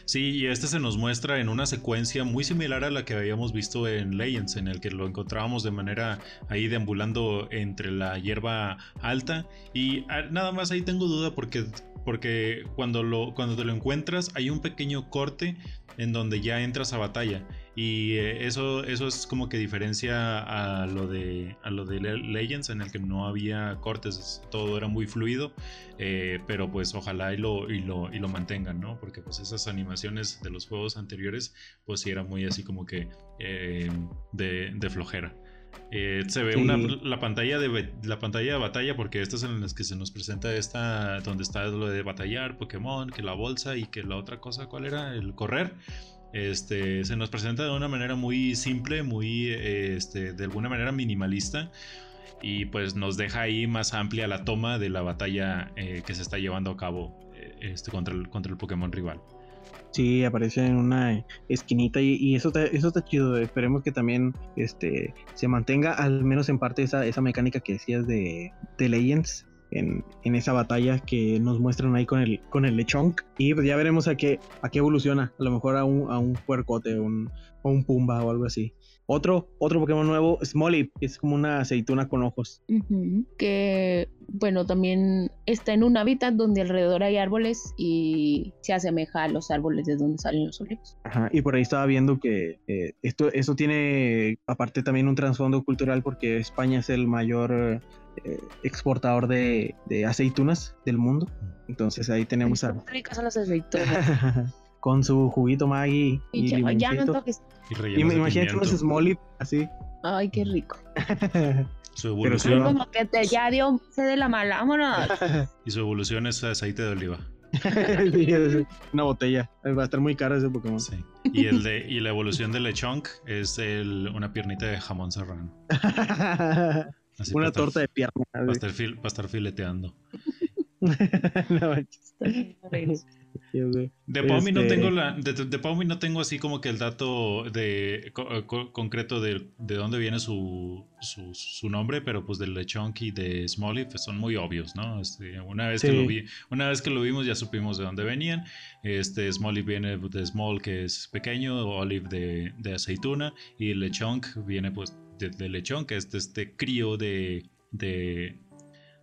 Sí, y este se nos muestra en una secuencia muy similar a la que habíamos visto en Legends, en el que lo encontrábamos de manera ahí deambulando entre la hierba alta. Y ah, nada más ahí tengo duda porque, porque cuando, lo, cuando te lo encuentras hay un pequeño corte en donde ya entras a batalla. Y eh, eso, eso es como que diferencia a lo de a lo de Legends, en el que no había cortes, todo era muy fluido. Eh, pero pues ojalá y lo, y lo, y lo mantengan, ¿no? Porque pues esas animaciones de los juegos anteriores, pues sí era muy así como que eh, de, flojera. se ve una, la pantalla de la pantalla de batalla porque esta es en las que se nos presenta esta donde está lo de batallar Pokémon que la bolsa y que la otra cosa cuál era el correr este, se nos presenta de una manera muy simple, muy, este, de alguna manera minimalista. Y pues nos deja ahí más amplia la toma de la batalla eh, que se está llevando a cabo eh, este, contra, el, Pokémon rival. Sí, aparece en una esquinita y, eso, está, eso chido. Esperemos que también este, se mantenga al menos en parte esa, esa mecánica que decías de, de Legends en, esa batalla que nos muestran ahí con el, con el lechonk. Y pues ya veremos a qué, a qué evoluciona. A lo mejor a un, a un puercote un, o un pumba o algo así. Otro, otro Pokémon nuevo, Smolly, que es como una aceituna con ojos. Que, bueno, también está en un hábitat donde alrededor hay árboles y se asemeja a los árboles de donde salen los olivos. Ajá, y por ahí estaba viendo que eh, esto, esto tiene, aparte también un trasfondo cultural porque España es el mayor eh, exportador de, aceitunas del mundo. Entonces ahí tenemos a... ricas son las aceitunas. Con su juguito Maggie y, y ya, no toques. Y, me imagínate unos Smolly así. Ay, qué rico. su evolución. Como que te ya dio se de la mala, vámonos. y su evolución es aceite de oliva. una botella. Va a estar muy caro ese Pokémon. Sí. Y, el de, y la evolución de Lechonk es el, una piernita de jamón serrano. una torta de pierna. Va a estar, a estar fileteando. De Paumi no tengo la, de, de no tengo así como que el dato de concreto de, de, dónde viene su, su, nombre, pero pues del Lechonk y de Smolly pues son muy obvios, ¿no? Este, una vez que lo vi, una vez que lo vimos ya supimos de dónde venían. Este Smolly viene de Small que es pequeño, Olive de, de aceituna y Lechonk viene pues de, de lechón que es este crío de, de,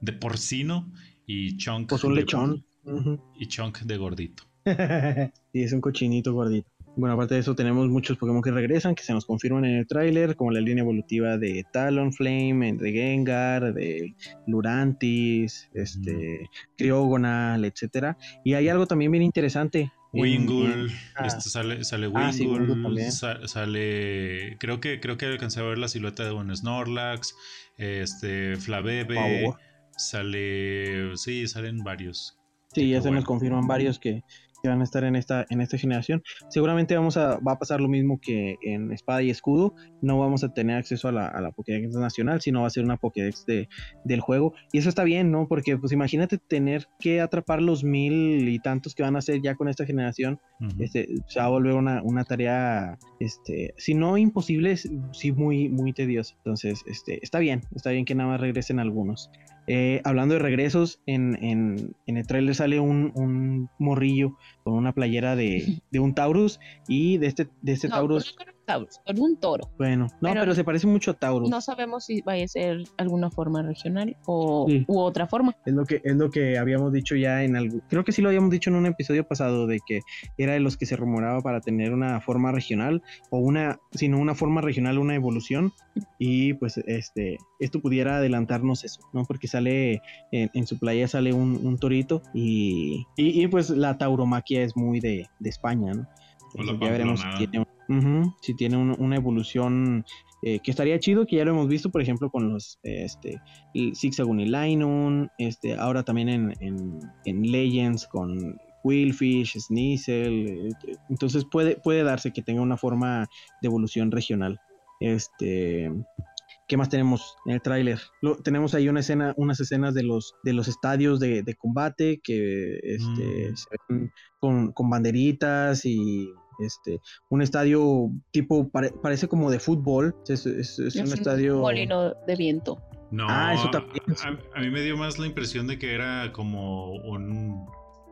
de porcino y chunk. Pues un lechón. Y chunk de gordito. sí, es un cochinito gordito. Bueno, aparte de eso, tenemos muchos Pokémon que regresan, que se nos confirman en el tráiler, como la línea evolutiva de Talonflame, de Gengar, de Lurantis, este, Criogonal, etcétera. Y hay algo también bien interesante. Wingull, ah. este sale, sale ah, Wingull, sale, creo que creo que alcancé a ver la silueta de un Snorlax, este, Flavebe, sale, sí, salen varios. Sí, ya se nos confirman varios que, que van a estar en esta, en esta generación. Seguramente vamos a, va a pasar lo mismo que en Espada y Escudo. No vamos a tener acceso a la, a la Pokédex nacional, sino va a ser una Pokédex de, del juego. Y eso está bien, ¿no? Porque pues imagínate tener que atrapar los mil y tantos que van a hacer ya con esta generación. este, se va a volver una, una, tarea, este, si no imposible, sí muy, muy tediosa. Entonces, este, está bien, está bien que nada más regresen algunos. Eh, hablando de regresos, en, en, en, el trailer sale un, un, morrillo con una playera de, de, un Taurus y de este, de este Taurus. Taurus, con un toro. Bueno, no, pero, se parece mucho a Taurus. No sabemos si vaya a ser alguna forma regional o u otra forma. Es lo que es lo que habíamos dicho ya en algo. Creo que sí lo habíamos dicho en un episodio pasado de que era de los que se rumoraba para tener una forma regional o una, sino una forma regional, una evolución y pues este esto pudiera adelantarnos eso, ¿no? Porque sale en, su playa sale un, torito y, y, pues la tauromaquia es muy de, de España, ¿no? ya veremos si tiene, si tiene una evolución eh, que estaría chido, que ya lo hemos visto, por ejemplo, con los este, Zigzagoon y Lainon, este, ahora también en, en, Legends con Quillfish, Sneasel, eh, entonces puede, puede darse que tenga una forma de evolución regional. Este, ¿Qué más tenemos en el tráiler? tenemos ahí una escena, unas escenas de los, de los estadios de, combate que este, mm. se ven con, con, banderitas y este, un estadio tipo, parece como de fútbol, es, un estadio... molino de viento. No, ah, eso también. A, mí me dio más la impresión de que era como un,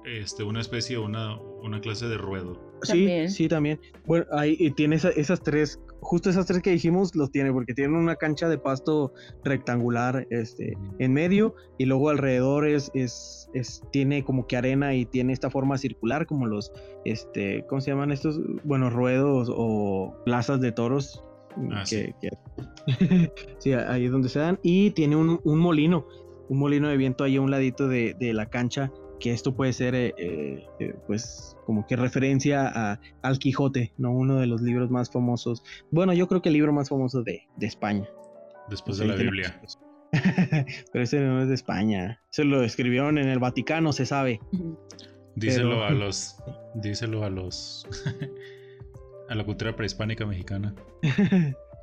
este, una especie, una, una clase de ruedo. Sí, sí, también. Bueno, ahí tiene esas tres justo esas tres que dijimos los tiene porque tienen una cancha de pasto rectangular este en medio y luego alrededor es, es, tiene como que arena y tiene esta forma circular como los este cómo se llaman estos bueno ruedos o plazas de toros ah, sí. sí. ahí es donde se dan y tiene un, un molino un molino de viento ahí a un ladito de, de la cancha que esto puede ser, eh, eh, eh, pues, como que referencia a Al Quijote, ¿no? Uno de los libros más famosos. Bueno, yo creo que el libro más famoso de, España. Después de la Biblia. Pero ese no es de España. Eso lo escribieron en el Vaticano, se sabe. Díselo a los. Díselo a los. a la cultura prehispánica mexicana.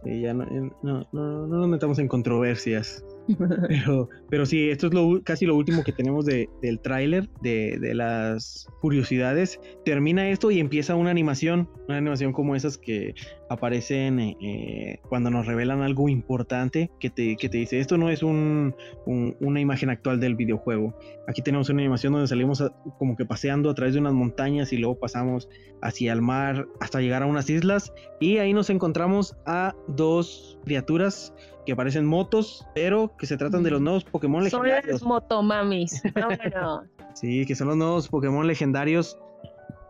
y ya no, no, no, no nos metamos en controversias. Pero, pero sí, esto es lo, casi lo último que tenemos de, del tráiler, de, las curiosidades. Termina esto y empieza una animación, una animación como esas que aparecen eh, cuando nos revelan algo importante, que te, que te dice, esto no es un, una imagen actual del videojuego. Aquí tenemos una animación donde salimos como que paseando a través de unas montañas y luego pasamos hacia el mar hasta llegar a unas islas y ahí nos encontramos a dos criaturas que parecen motos, pero que se tratan de los nuevos Pokémon legendarios. Son las motomamis. sí, que son los nuevos Pokémon legendarios.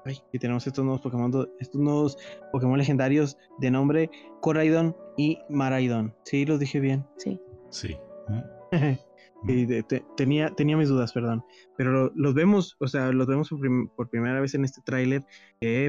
Ay, y tenemos estos nuevos Pokémon, estos nuevos Pokémon legendarios de nombre Coraidon y Maraidon. Sí, los dije bien. Sí. Sí. tenía, tenía mis dudas, perdón. Pero los vemos, o sea, los vemos por, primera vez en este tráiler.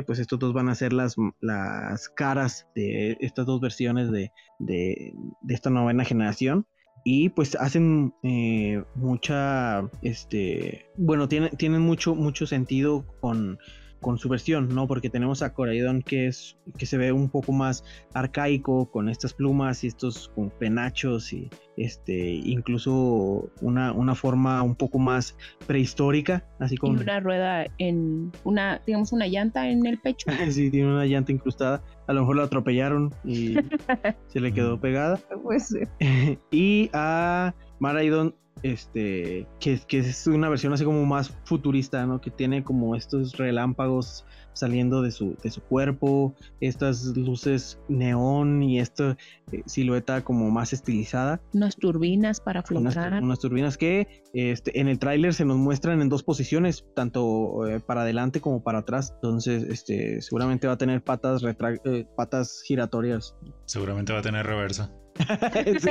pues estos dos van a ser las, las caras de estas dos versiones de, de, esta novena generación. Y pues hacen eh, mucha, este, bueno, tienen, tienen mucho, mucho sentido con, con su versión, ¿no? Porque tenemos a Coraidon que es que se ve un poco más arcaico con estas plumas y estos con penachos y este incluso una, una forma un poco más prehistórica, así como una rueda en una digamos una llanta en el pecho. sí, tiene una llanta incrustada. A lo mejor lo atropellaron y se le quedó pegada. Pues y a Maraidon este, que, que, es una versión así como más futurista, ¿no? Que tiene como estos relámpagos saliendo de su, de su cuerpo, estas luces neón y esta eh, silueta como más estilizada. Unas turbinas para flotar. Unas, turbinas que este, en el tráiler se nos muestran en dos posiciones, tanto eh, para adelante como para atrás. Entonces, este, seguramente va a tener patas, eh, patas giratorias. Seguramente va a tener reversa. Sí,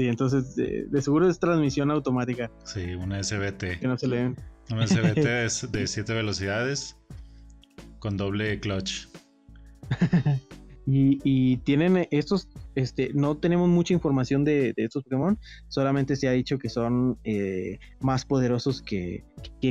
entonces de, seguro es transmisión automática. Sí, una SBT. Que no se leen. Una SBT de 7 velocidades con doble clutch. Y, tienen estos, este, no tenemos mucha información de, estos Pokémon, solamente se ha dicho que son eh, más poderosos que,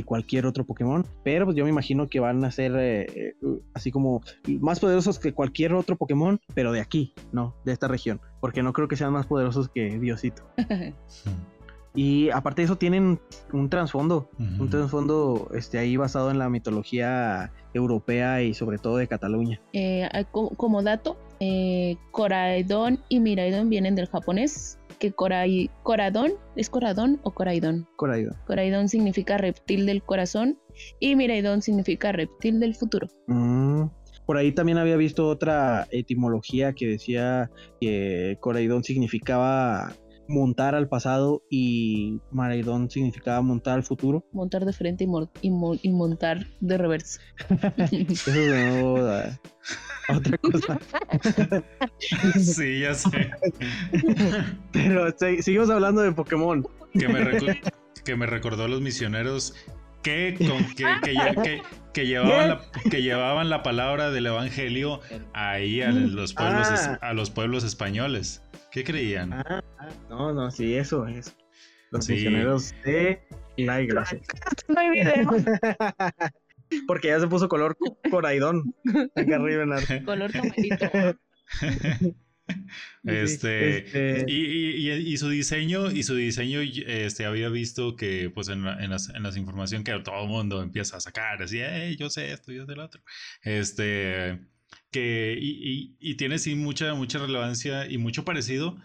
cualquier otro Pokémon, pero pues yo me imagino que van a ser eh, eh, así como más poderosos que cualquier otro Pokémon, pero de aquí, no, de esta región, porque no creo que sean más poderosos que Diosito. Y aparte de eso tienen un trasfondo, un trasfondo este, ahí basado en la mitología europea y sobre todo de Cataluña. Eh, como dato, eh, Coraidon y Miraidon vienen del japonés, que Corai, Coradón, ¿es Coradón o Coraidon? Coraidon. Coraidon significa reptil del corazón y Miraidon significa reptil del futuro. Mm, por ahí también había visto otra etimología que decía que Coraidón significaba montar al pasado y Maraidón significaba montar al futuro. Montar de frente y, y, montar de reversa. Eso no otra cosa. sí, ya sé. Pero seguimos hablando de Pokémon. Que me, que me recordó a los misioneros que, que, que, llevaban la, que llevaban la palabra del evangelio ahí a los pueblos, ah. a los pueblos españoles. ¿Qué creían? Ah, no, no, sí, eso es. Los misioneros de la iglesia. No hay video. Porque ya se puso color coraidón. Acá arriba en Color camarito. Este, este, Y, y, su diseño, y su diseño, este, había visto que, pues, en, en, las, en las información que todo el mundo empieza a sacar, así, yo sé esto, yo sé el otro. Este, que, y, y, tiene sí mucha, mucha relevancia y mucho parecido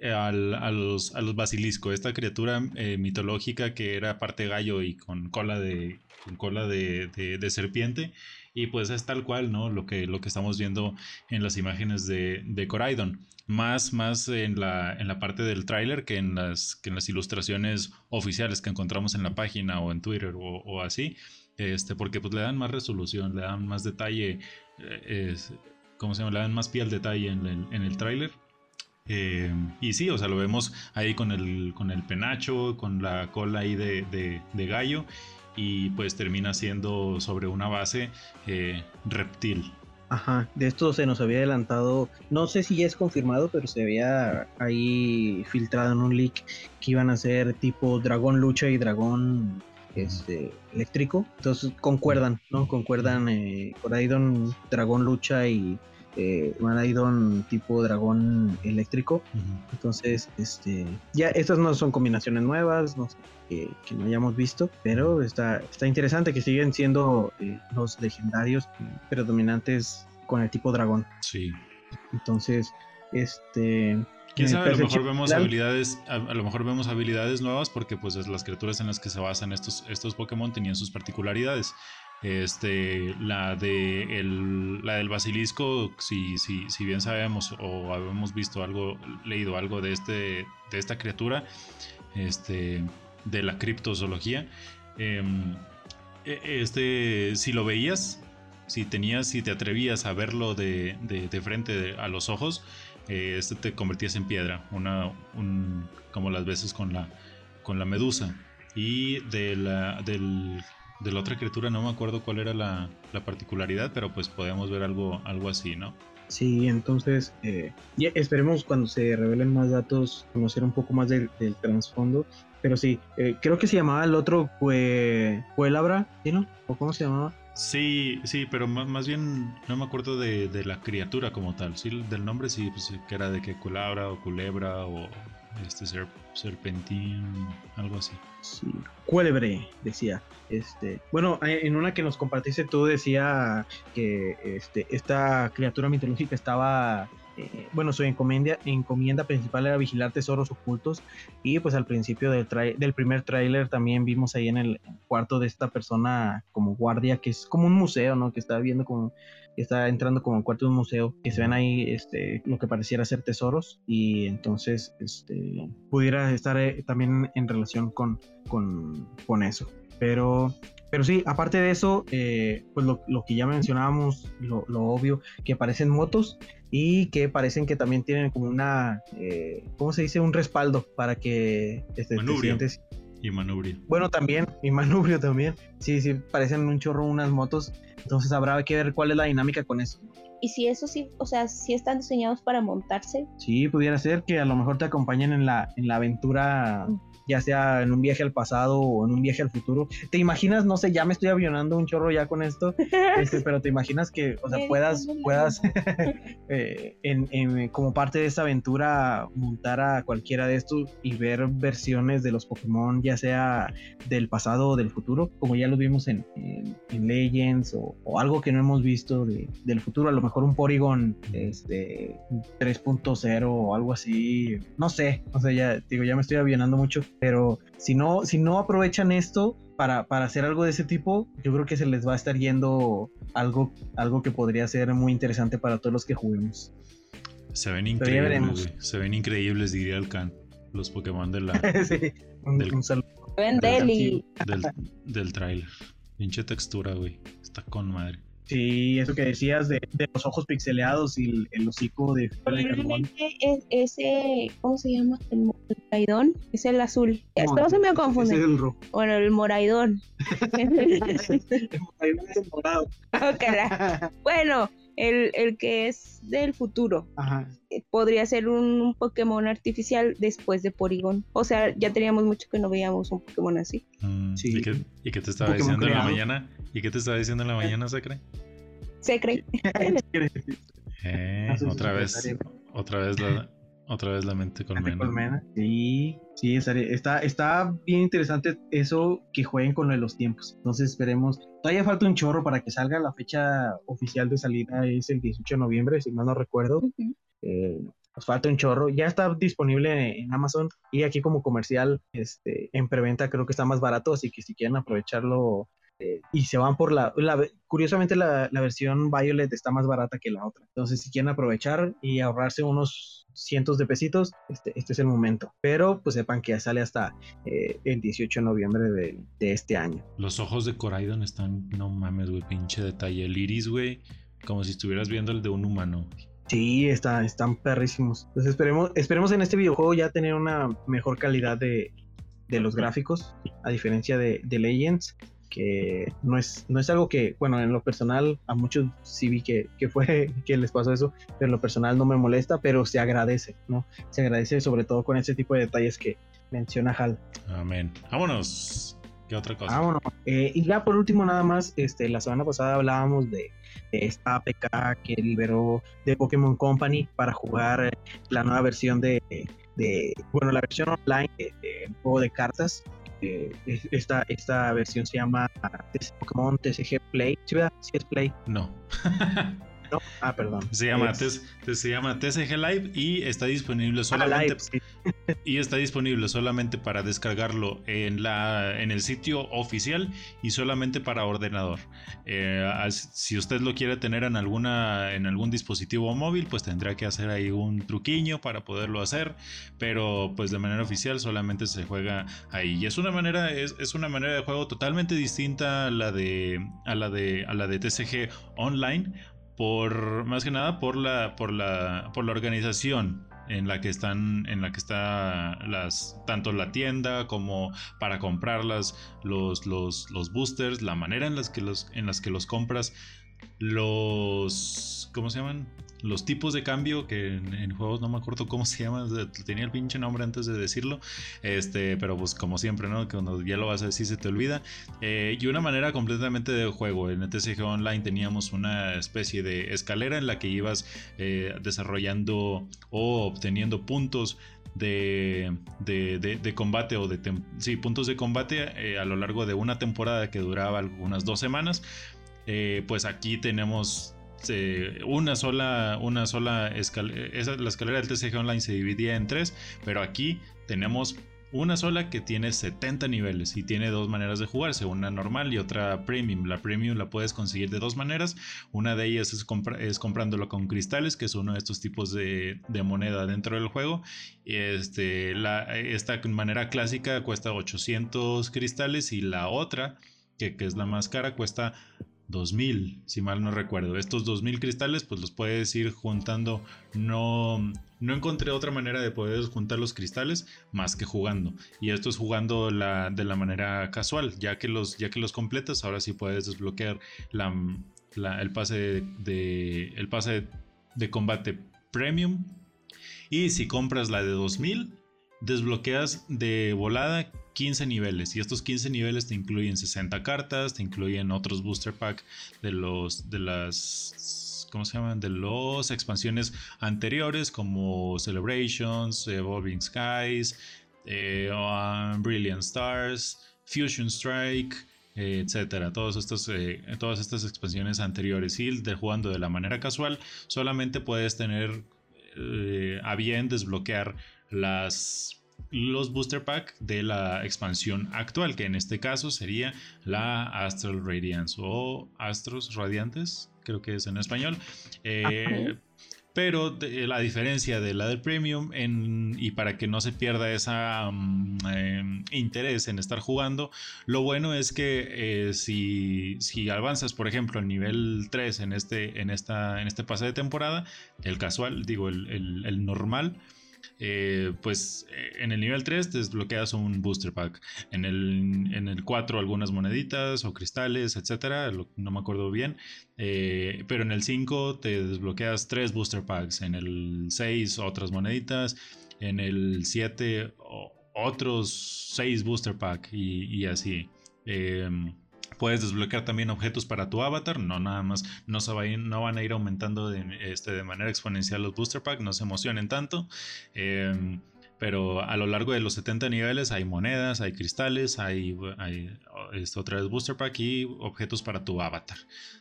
eh, al, a, los, a los basiliscos, esta criatura eh, mitológica que era parte gallo y con cola de, con cola de, de, serpiente. Y pues es tal cual, ¿no? Lo que, lo que estamos viendo en las imágenes de, de Coraidon. Más, más en, la, en la parte del tráiler que, en las, que en las ilustraciones oficiales que encontramos en la página o en Twitter o, o así. Este, porque pues le dan más resolución, le dan más detalle, es, ¿cómo se llama? Le dan más pie al detalle en, el, en el tráiler. Eh, y sí, o sea, lo vemos ahí con el, con el penacho, con la cola ahí de, de, gallo y pues termina siendo sobre una base eh, reptil. Ajá, de esto se nos había adelantado, no sé si es confirmado, pero se había ahí filtrado en un leak que iban a ser tipo dragón lucha y dragón este, eléctrico. Entonces concuerdan, ¿no? Concuerdan eh, Coraidon, dragón lucha y eh, Maraidon tipo dragón eléctrico. Entonces, este, ya estas no son combinaciones nuevas, no sé, que, no hayamos visto, pero está, está interesante que siguen siendo eh, los legendarios predominantes con el tipo dragón. Sí. Entonces, este Quién sabe, a lo mejor vemos habilidades, a, lo mejor vemos habilidades nuevas porque pues las criaturas en las que se basan estos, estos Pokémon tenían sus particularidades. Este, la de el, la del basilisco, si, si, si bien sabemos o habemos visto algo, leído algo de este, de esta criatura, este, de la criptozoología, em, e, este, si lo veías, si tenías, si te atrevías a verlo de, de, frente a los ojos, eh, este te convertías en piedra, una, un, como las veces con la, con la medusa. Y de la, del, de la otra criatura no me acuerdo cuál era la, la particularidad, pero pues podemos ver algo, algo así, ¿no? Sí, entonces eh, esperemos cuando se revelen más datos conocer un poco más del, trasfondo. Pero sí, eh, creo que se llamaba el otro fue Labra, ¿sí no? ¿O cómo se llamaba? Sí, sí, pero más, bien no me acuerdo de, la criatura como tal. Sí, del nombre sí, pues, que era de que culabra o culebra o este serpentín, algo así. Sí, cuélebre, decía. Este, bueno, eh, en una que nos compartiste tú decía que este, esta criatura mitológica estaba eh, bueno, su encomienda, encomienda principal era vigilar tesoros ocultos y pues al principio del, del primer tráiler también vimos ahí en el cuarto de esta persona como guardia, que es como un museo, ¿no? Que está viendo como, está entrando como el cuarto de un museo, que se ven ahí este, lo que pareciera ser tesoros y entonces este, pudiera estar eh, también en relación con, con, con eso. Pero pero sí, aparte de eso, eh, pues lo, que ya mencionábamos, lo, obvio, que aparecen motos y que parecen que también tienen como una, eh, ¿cómo se dice? Un respaldo para que este, te Y manubrio. Bueno, también, y manubrio también. Sí, sí, parecen un chorro unas motos. Entonces habrá que ver cuál es la dinámica con eso. Y si eso sí, o sea, si están diseñados para montarse. Sí, pudiera ser que a lo mejor te acompañen en la, en la aventura mm ya sea en un viaje al pasado o en un viaje al futuro. ¿Te imaginas, no sé, ya me estoy avionando un chorro ya con esto, este, pero te imaginas que, o sea, puedas, puedas eh, en, como parte de esa aventura montar a cualquiera de estos y ver versiones de los Pokémon, ya sea del pasado o del futuro, como ya lo vimos en, en, Legends o, algo que no hemos visto de, del futuro, a lo mejor un Porygon este, 3.0 o algo así, no sé, o sea, ya digo, ya me estoy avionando mucho, pero si no, si no aprovechan esto, para, para hacer algo de ese tipo, yo creo que se les va a estar yendo algo, algo que podría ser muy interesante para todos los que juguemos. Se ven increíbles, Se ven increíbles, diría el Khan. Los Pokémon de la. sí, un, del, saludo. Del, del trailer. Pinche textura, güey. Está con madre. Sí, eso que decías de, los ojos pixeleados y el, hocico de Es, ese, ¿cómo se llama? El moraidón, es el azul. Esto se me confunde. Es el rojo. Bueno, el moraidón. el moraidón es el morado. bueno, el, el, que es del futuro. Ajá. Eh, podría ser un, Pokémon artificial después de Porygon. O sea, ya teníamos mucho que no veíamos un Pokémon así. Mm, sí. ¿y, qué, ¿y, qué, te estaba diciendo en la mañana? ¿Y qué te estaba diciendo en la mañana, Secre? Secre. eh, otra vez, otra vez la, otra vez la mente colmena. Sí, sí, está, está bien interesante eso que jueguen con los tiempos. Entonces esperemos. Todavía falta un chorro para que salga. La fecha oficial de salida es el 18 de noviembre, si mal no recuerdo. Eh, nos falta un chorro. Ya está disponible en Amazon y aquí como comercial, este, en preventa creo que está más barato, así que si quieren aprovecharlo eh, y se van por la, curiosamente la, versión Violet está más barata que la otra. Entonces, si quieren aprovechar y ahorrarse unos cientos de pesitos, este, este es el momento. Pero pues sepan que ya sale hasta eh, el 18 de noviembre de, este año. Los ojos de Coraidon están, no mames, güey, pinche detalle. El iris, güey, como si estuvieras viendo el de un humano. Sí, está, están perrísimos. Entonces esperemos, esperemos en este videojuego ya tener una mejor calidad de, los gráficos, a diferencia de, de Legends que no es, no es algo que, bueno, en lo personal a muchos sí vi que, que fue que les pasó eso, pero en lo personal no me molesta, pero se agradece, ¿no? Se agradece sobre todo con ese tipo de detalles que menciona Hal. Amén. Vámonos. ¿Qué otra cosa? Vámonos. Eh, y ya por último nada más, este, la semana pasada hablábamos de, esta APK que liberó de Pokémon Company para jugar la nueva versión de, de bueno, la versión online del juego de cartas eh, esta, esta versión se llama Pokémon TCG Play. ¿Sí, verdad? ¿Sí es Play? No. Ah, perdón. Se llama, se llama TCG Live y está disponible ah, solamente y está disponible solamente para descargarlo en la en el sitio oficial y solamente para ordenador. Eh, si usted lo quiere tener en alguna en algún dispositivo móvil, pues tendrá que hacer ahí un truquiño para poderlo hacer, pero pues de manera oficial solamente se juega ahí. Y es una manera es, es una manera de juego totalmente distinta a la de a la de a la de TCG online por más que nada por la por la por la organización en la que están en la que está las tanto la tienda como para comprarlas los, los, los boosters la manera en las que los en las que los compras los cómo se llaman los tipos de cambio, que en, juegos no me acuerdo cómo se llama, tenía el pinche nombre antes de decirlo, este, pero pues como siempre, ¿no? Cuando ya lo vas a decir se te olvida. Eh, y una manera completamente de juego, en el TCG Online teníamos una especie de escalera en la que ibas eh, desarrollando o obteniendo puntos de, de, combate o de sí, puntos de combate eh, a lo largo de una temporada que duraba algunas dos semanas. pues aquí tenemos una sola, una sola escalera, la escalera del TCG Online se dividía en tres, pero aquí tenemos una sola que tiene 70 niveles y tiene dos maneras de jugarse, una normal y otra premium. La premium la puedes conseguir de dos maneras. Una de ellas es, comprándolo con cristales, que es uno de estos tipos de, moneda dentro del juego. Este, esta manera clásica cuesta 800 cristales y la otra, que es la más cara, cuesta 2000, si mal no recuerdo. Estos 2000 cristales, pues los puedes ir juntando. No, no encontré otra manera de poder juntar los cristales más que jugando. Y esto es jugando de la manera casual. Ya que, los, ya que los completas, ahora sí puedes desbloquear el pase de, el pase de combate premium. Y si compras la de 2000, desbloqueas de volada 15 niveles y estos 15 niveles te incluyen 60 cartas, te incluyen otros booster pack de los de las ¿cómo se llaman? de los expansiones anteriores como Celebrations, Evolving Skies, eh, Brilliant Stars, Fusion Strike, etcétera. Todos estos, eh, todas estas expansiones anteriores y de jugando de la manera casual, solamente puedes tener eh, a bien desbloquear las los booster pack de la expansión actual, que en este caso sería la Astral Radiance o Astros Radiantes, creo que es en español. Eh, pero la diferencia de la del premium y para que no se pierda ese mm, em, interés en estar jugando, lo bueno es que eh, si, si, avanzas, por ejemplo, el nivel 3 en este, en esta, en este pase de temporada, el casual, digo, el normal, eh, pues eh, en el nivel 3 desbloqueas un booster pack. En el, en el 4 algunas moneditas o cristales, etcétera, no me acuerdo bien. Eh, pero en el 5 te desbloqueas 3 booster packs. En el 6 otras moneditas. En el 7 otros 6 booster pack y, y así. Puedes desbloquear también objetos para tu avatar, no nada más, no, se van a ir aumentando de, este, de manera exponencial los booster packs, no se emocionen tanto. Em, pero a lo largo de los 70 niveles hay monedas, hay cristales, hay, hay esto, otra vez booster pack y objetos para tu avatar.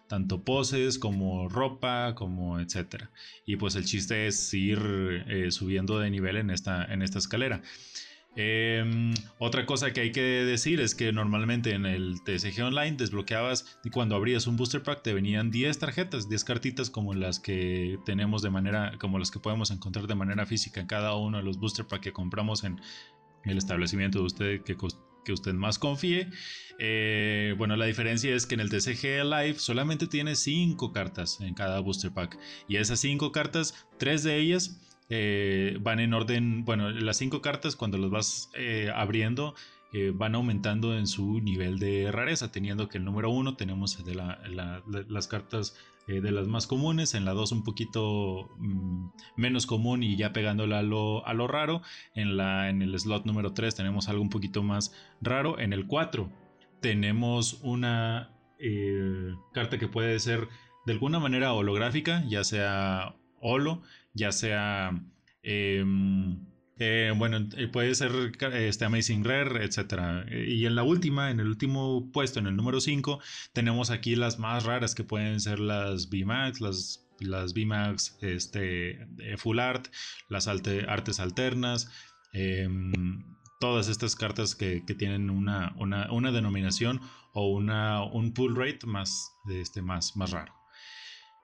Tanto poses como ropa, como etcétera. Y pues el chiste es ir eh, subiendo de nivel en en esta escalera. Em, otra cosa que hay que decir es que normalmente en el TSG Online desbloqueabas y cuando abrías un booster pack te venían 10 tarjetas, 10 cartitas como las que tenemos de manera, como las que podemos encontrar de manera física en cada uno de los booster pack que compramos en el establecimiento de usted que, que usted más confíe. Eh, bueno, la diferencia es que en el TCG Live solamente tiene 5 cartas en cada booster pack y esas 5 cartas, 3 de ellas eh, van en orden, bueno, las cinco cartas cuando los vas eh, abriendo eh, van aumentando en su nivel de rareza, teniendo que el número uno tenemos las cartas de las más comunes, en la 2 un poquito mm, menos común y ya pegándola a lo, a lo raro, en, la, en el slot número 3 tenemos algo un poquito más raro, en el 4 tenemos una carta que puede ser de alguna manera holográfica, ya sea holo, ya sea, em, eh, bueno, eh, puede ser este Amazing Rare, etc. Y en la última, en el último puesto, en el número 5, tenemos aquí las más raras que pueden ser las VMAX, las, las VMAX este, Full Art, las artes alternas. Em, todas estas cartas que, tienen una, una, denominación o una, un pull rate más, este, más, más raro.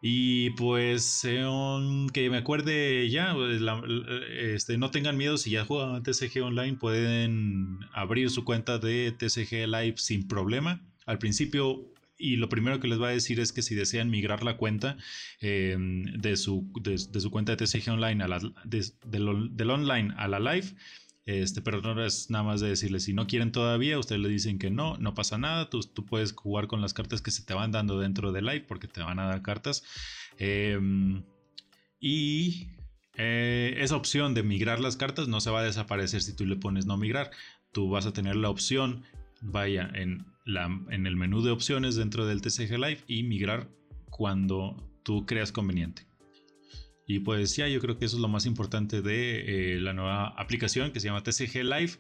Y pues, que me acuerde ya, pues, este, no tengan miedo si ya juegan TCG Online, pueden abrir su cuenta de TCG Live sin problema. Al principio, y lo primero que les va a decir es que si desean migrar la cuenta em, de, su, de, su cuenta de TCG Online a del online a la live, este, pero no es nada más de decirles, si no quieren todavía, ustedes le dicen que no, no pasa nada, tú, puedes jugar con las cartas que se te van dando dentro de live porque te van a dar cartas. Em, y eh, esa opción de migrar las cartas no se va a desaparecer si tú le pones no migrar. Tú vas a tener la opción, vaya, en, la, en el menú de opciones dentro del TCG Live y migrar cuando tú creas conveniente. Y pues ya, yo creo que eso es lo más importante de eh, la nueva aplicación que se llama TCG Live,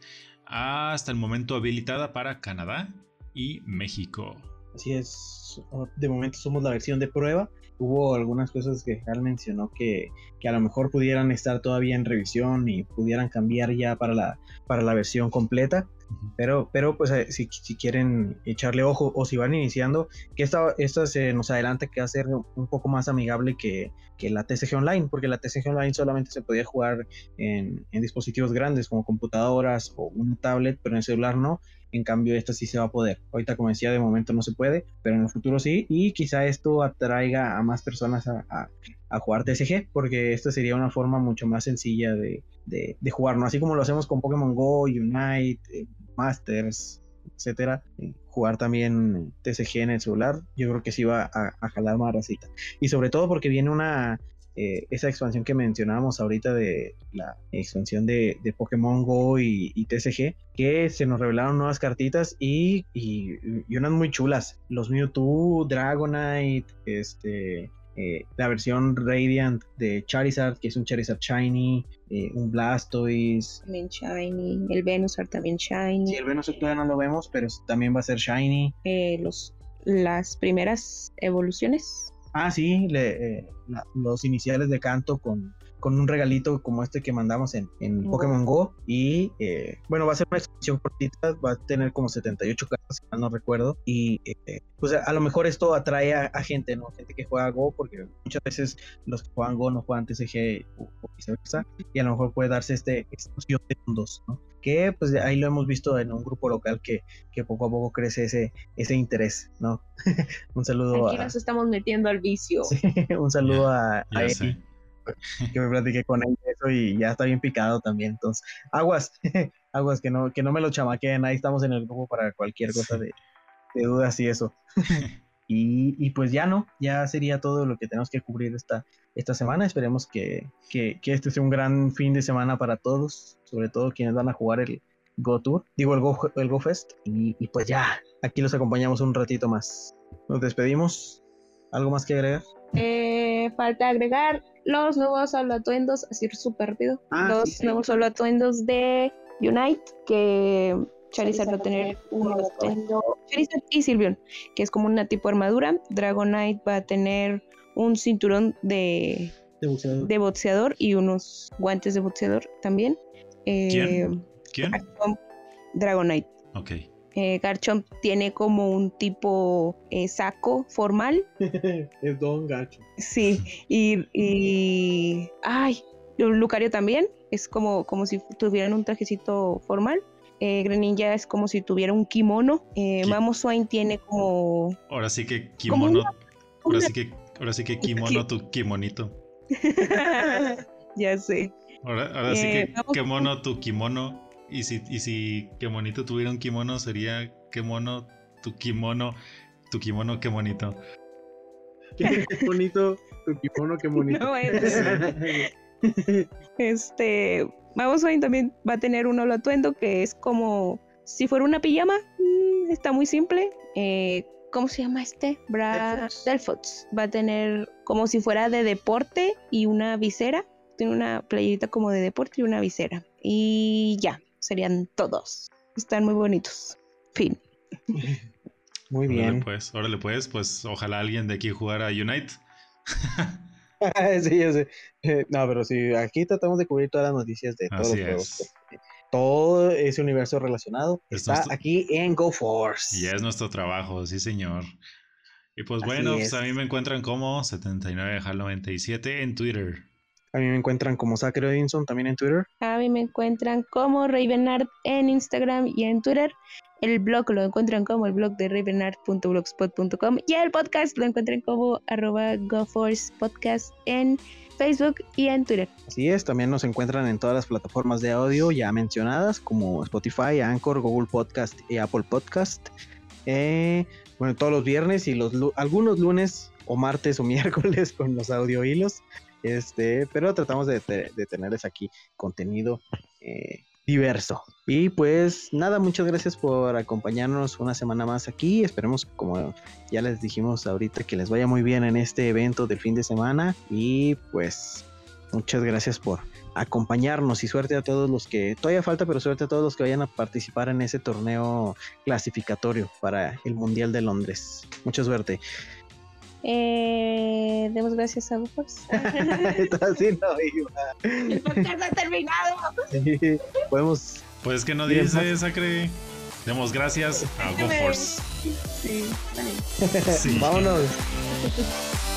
hasta el momento habilitada para Canadá y México. Así es, de momento somos la versión de prueba. Hubo algunas cosas que Hal mencionó que, que, a lo mejor pudieran estar todavía en revisión y pudieran cambiar ya para la, para la versión completa. Pero, pero pues eh, si, si, quieren echarle ojo o si van iniciando, que esta, esta se nos adelanta que va a ser un poco más amigable que, que la TCG Online, porque la TCG Online solamente se podía jugar en, en, dispositivos grandes como computadoras o una tablet, pero en el celular no. En cambio, esta sí se va a poder. Ahorita, como decía, de momento no se puede, pero en el futuro sí. Y quizá esto atraiga a más personas a, a, a jugar TCG, porque esta sería una forma mucho más sencilla de, de, jugar, ¿no? Así como lo hacemos con Pokémon Go, Unite, eh, Masters, etcétera, jugar también TCG en el celular, yo creo que sí va a, jalar más racita. Y sobre todo porque viene una eh, esa expansión que mencionábamos ahorita de la expansión de, Pokémon Go y, TCG, que se nos revelaron nuevas cartitas y, y, y, unas muy chulas. Los Mewtwo, Dragonite, este, eh, la versión Radiant de Charizard, que es un Charizard Shiny, eh, un Blastoise. También Shiny, el Venusaur también Shiny. Sí, el Venusaur todavía no lo vemos, pero también va a ser Shiny. Eh, los, las primeras evoluciones. Ah, sí, los iniciales de canto con, con un regalito como este que mandamos en, en Pokémon Go. Y eh, bueno, va a ser una expansión cortita, va a tener como 78 cartas, si no recuerdo. Y eh, pues a, lo mejor esto atrae a, gente, ¿no? Gente que juega Go, porque muchas veces los que juegan Go no juegan TCG o, viceversa. Y a lo mejor puede darse este explosión de mundos, ¿no? que pues ahí lo hemos visto en un grupo local que, que poco a poco crece ese, ese interés, ¿no? un saludo Aquí nos estamos metiendo al vicio. un saludo a, a que me platiqué con él eso y ya está bien picado también. Entonces, aguas, aguas, que no, que no me lo chamaqueen, ahí estamos en el grupo para cualquier cosa de, dudas y eso. y, y, pues ya no, ya sería todo lo que tenemos que cubrir esta, esta semana. Esperemos que, que, que este sea un gran fin de semana para todos, sobre todo quienes van a jugar el Go Tour, digo el Go, el Go Fest. Y, y pues ya, aquí los acompañamos un ratito más. Nos despedimos. ¿Algo más que agregar? Eh, falta agregar los nuevos atuendos, así súper rápido. Ah, los nuevos atuendos de Unite, que Charizard va a tener un atuendo. Charizard y Sylveon, que es como una tipo armadura. Dragonite va a tener un cinturón de, de, boxeador. y unos guantes de boxeador también. Eh, ¿Quién? Dragonite. Ok. Eh, Garchomp tiene como un tipo eh, saco formal. es Don Garchomp. Sí, y, y, Ay, Lucario también. Es como, como si tuvieran un trajecito formal. Eh, Greninja es como si tuviera un kimono. Eh, Mamoswine tiene como. Ahora sí que kimono. ahora, sí que, ahora sí que kimono tu kimonito. ya sé. Ahora, sí que kimono tu kimono. Y si, y si qué bonito tuviera un kimono, sería qué mono, tu kimono, tu kimono, qué bonito. Qué, bonito, tu kimono, qué bonito. este, vamos a también va a tener un holo atuendo que es como si fuera una pijama. Mm, está muy simple. Eh, ¿Cómo se llama este? Brad Delfox. Va a tener como si fuera de deporte y una visera. Tiene una playerita como de deporte y una visera. Y ya serían todos. Están muy bonitos. Fin. Muy bien. Órale pues, órale pues, pues ojalá alguien de aquí jugara a Unite. sí, yo sé. Eh, no, pero sí, aquí tratamos de cubrir todas las noticias de todos los juegos. Todo ese universo relacionado está aquí en GoForce. Y es nuestro trabajo, sí, señor. Y pues bueno, pues a mí me encuentran como 79HAL97 en Twitter. A mí me encuentran como Zachary Edinson también en Twitter. A mí me encuentran como Ravenart en Instagram y en Twitter. El blog lo encuentran como el blog de ravenart.blogspot.com y el podcast lo encuentran como arroba GoForcePodcast en Facebook y en Twitter. Así es, también nos encuentran en todas las plataformas de audio ya mencionadas como Spotify, Anchor, Google Podcast y Apple Podcast. Eh, bueno, todos los viernes y los algunos lunes o martes o miércoles con los audio hilos. Este, pero tratamos de, tenerles aquí contenido eh, diverso. Y pues nada, muchas gracias por acompañarnos una semana más aquí. Esperemos, como ya les dijimos ahorita, que les vaya muy bien en este evento del fin de semana. Y pues muchas gracias por acompañarnos y suerte a todos los que, todavía falta, pero suerte a todos los que vayan a participar en ese torneo clasificatorio para el Mundial de Londres. Mucha suerte. Eh, demos gracias a GoForce. Así no iba. El podcast ha terminado. podemos. Pues que no dice, Sacre. Demos gracias a GoForce. Sí, vale. Sí. Vámonos.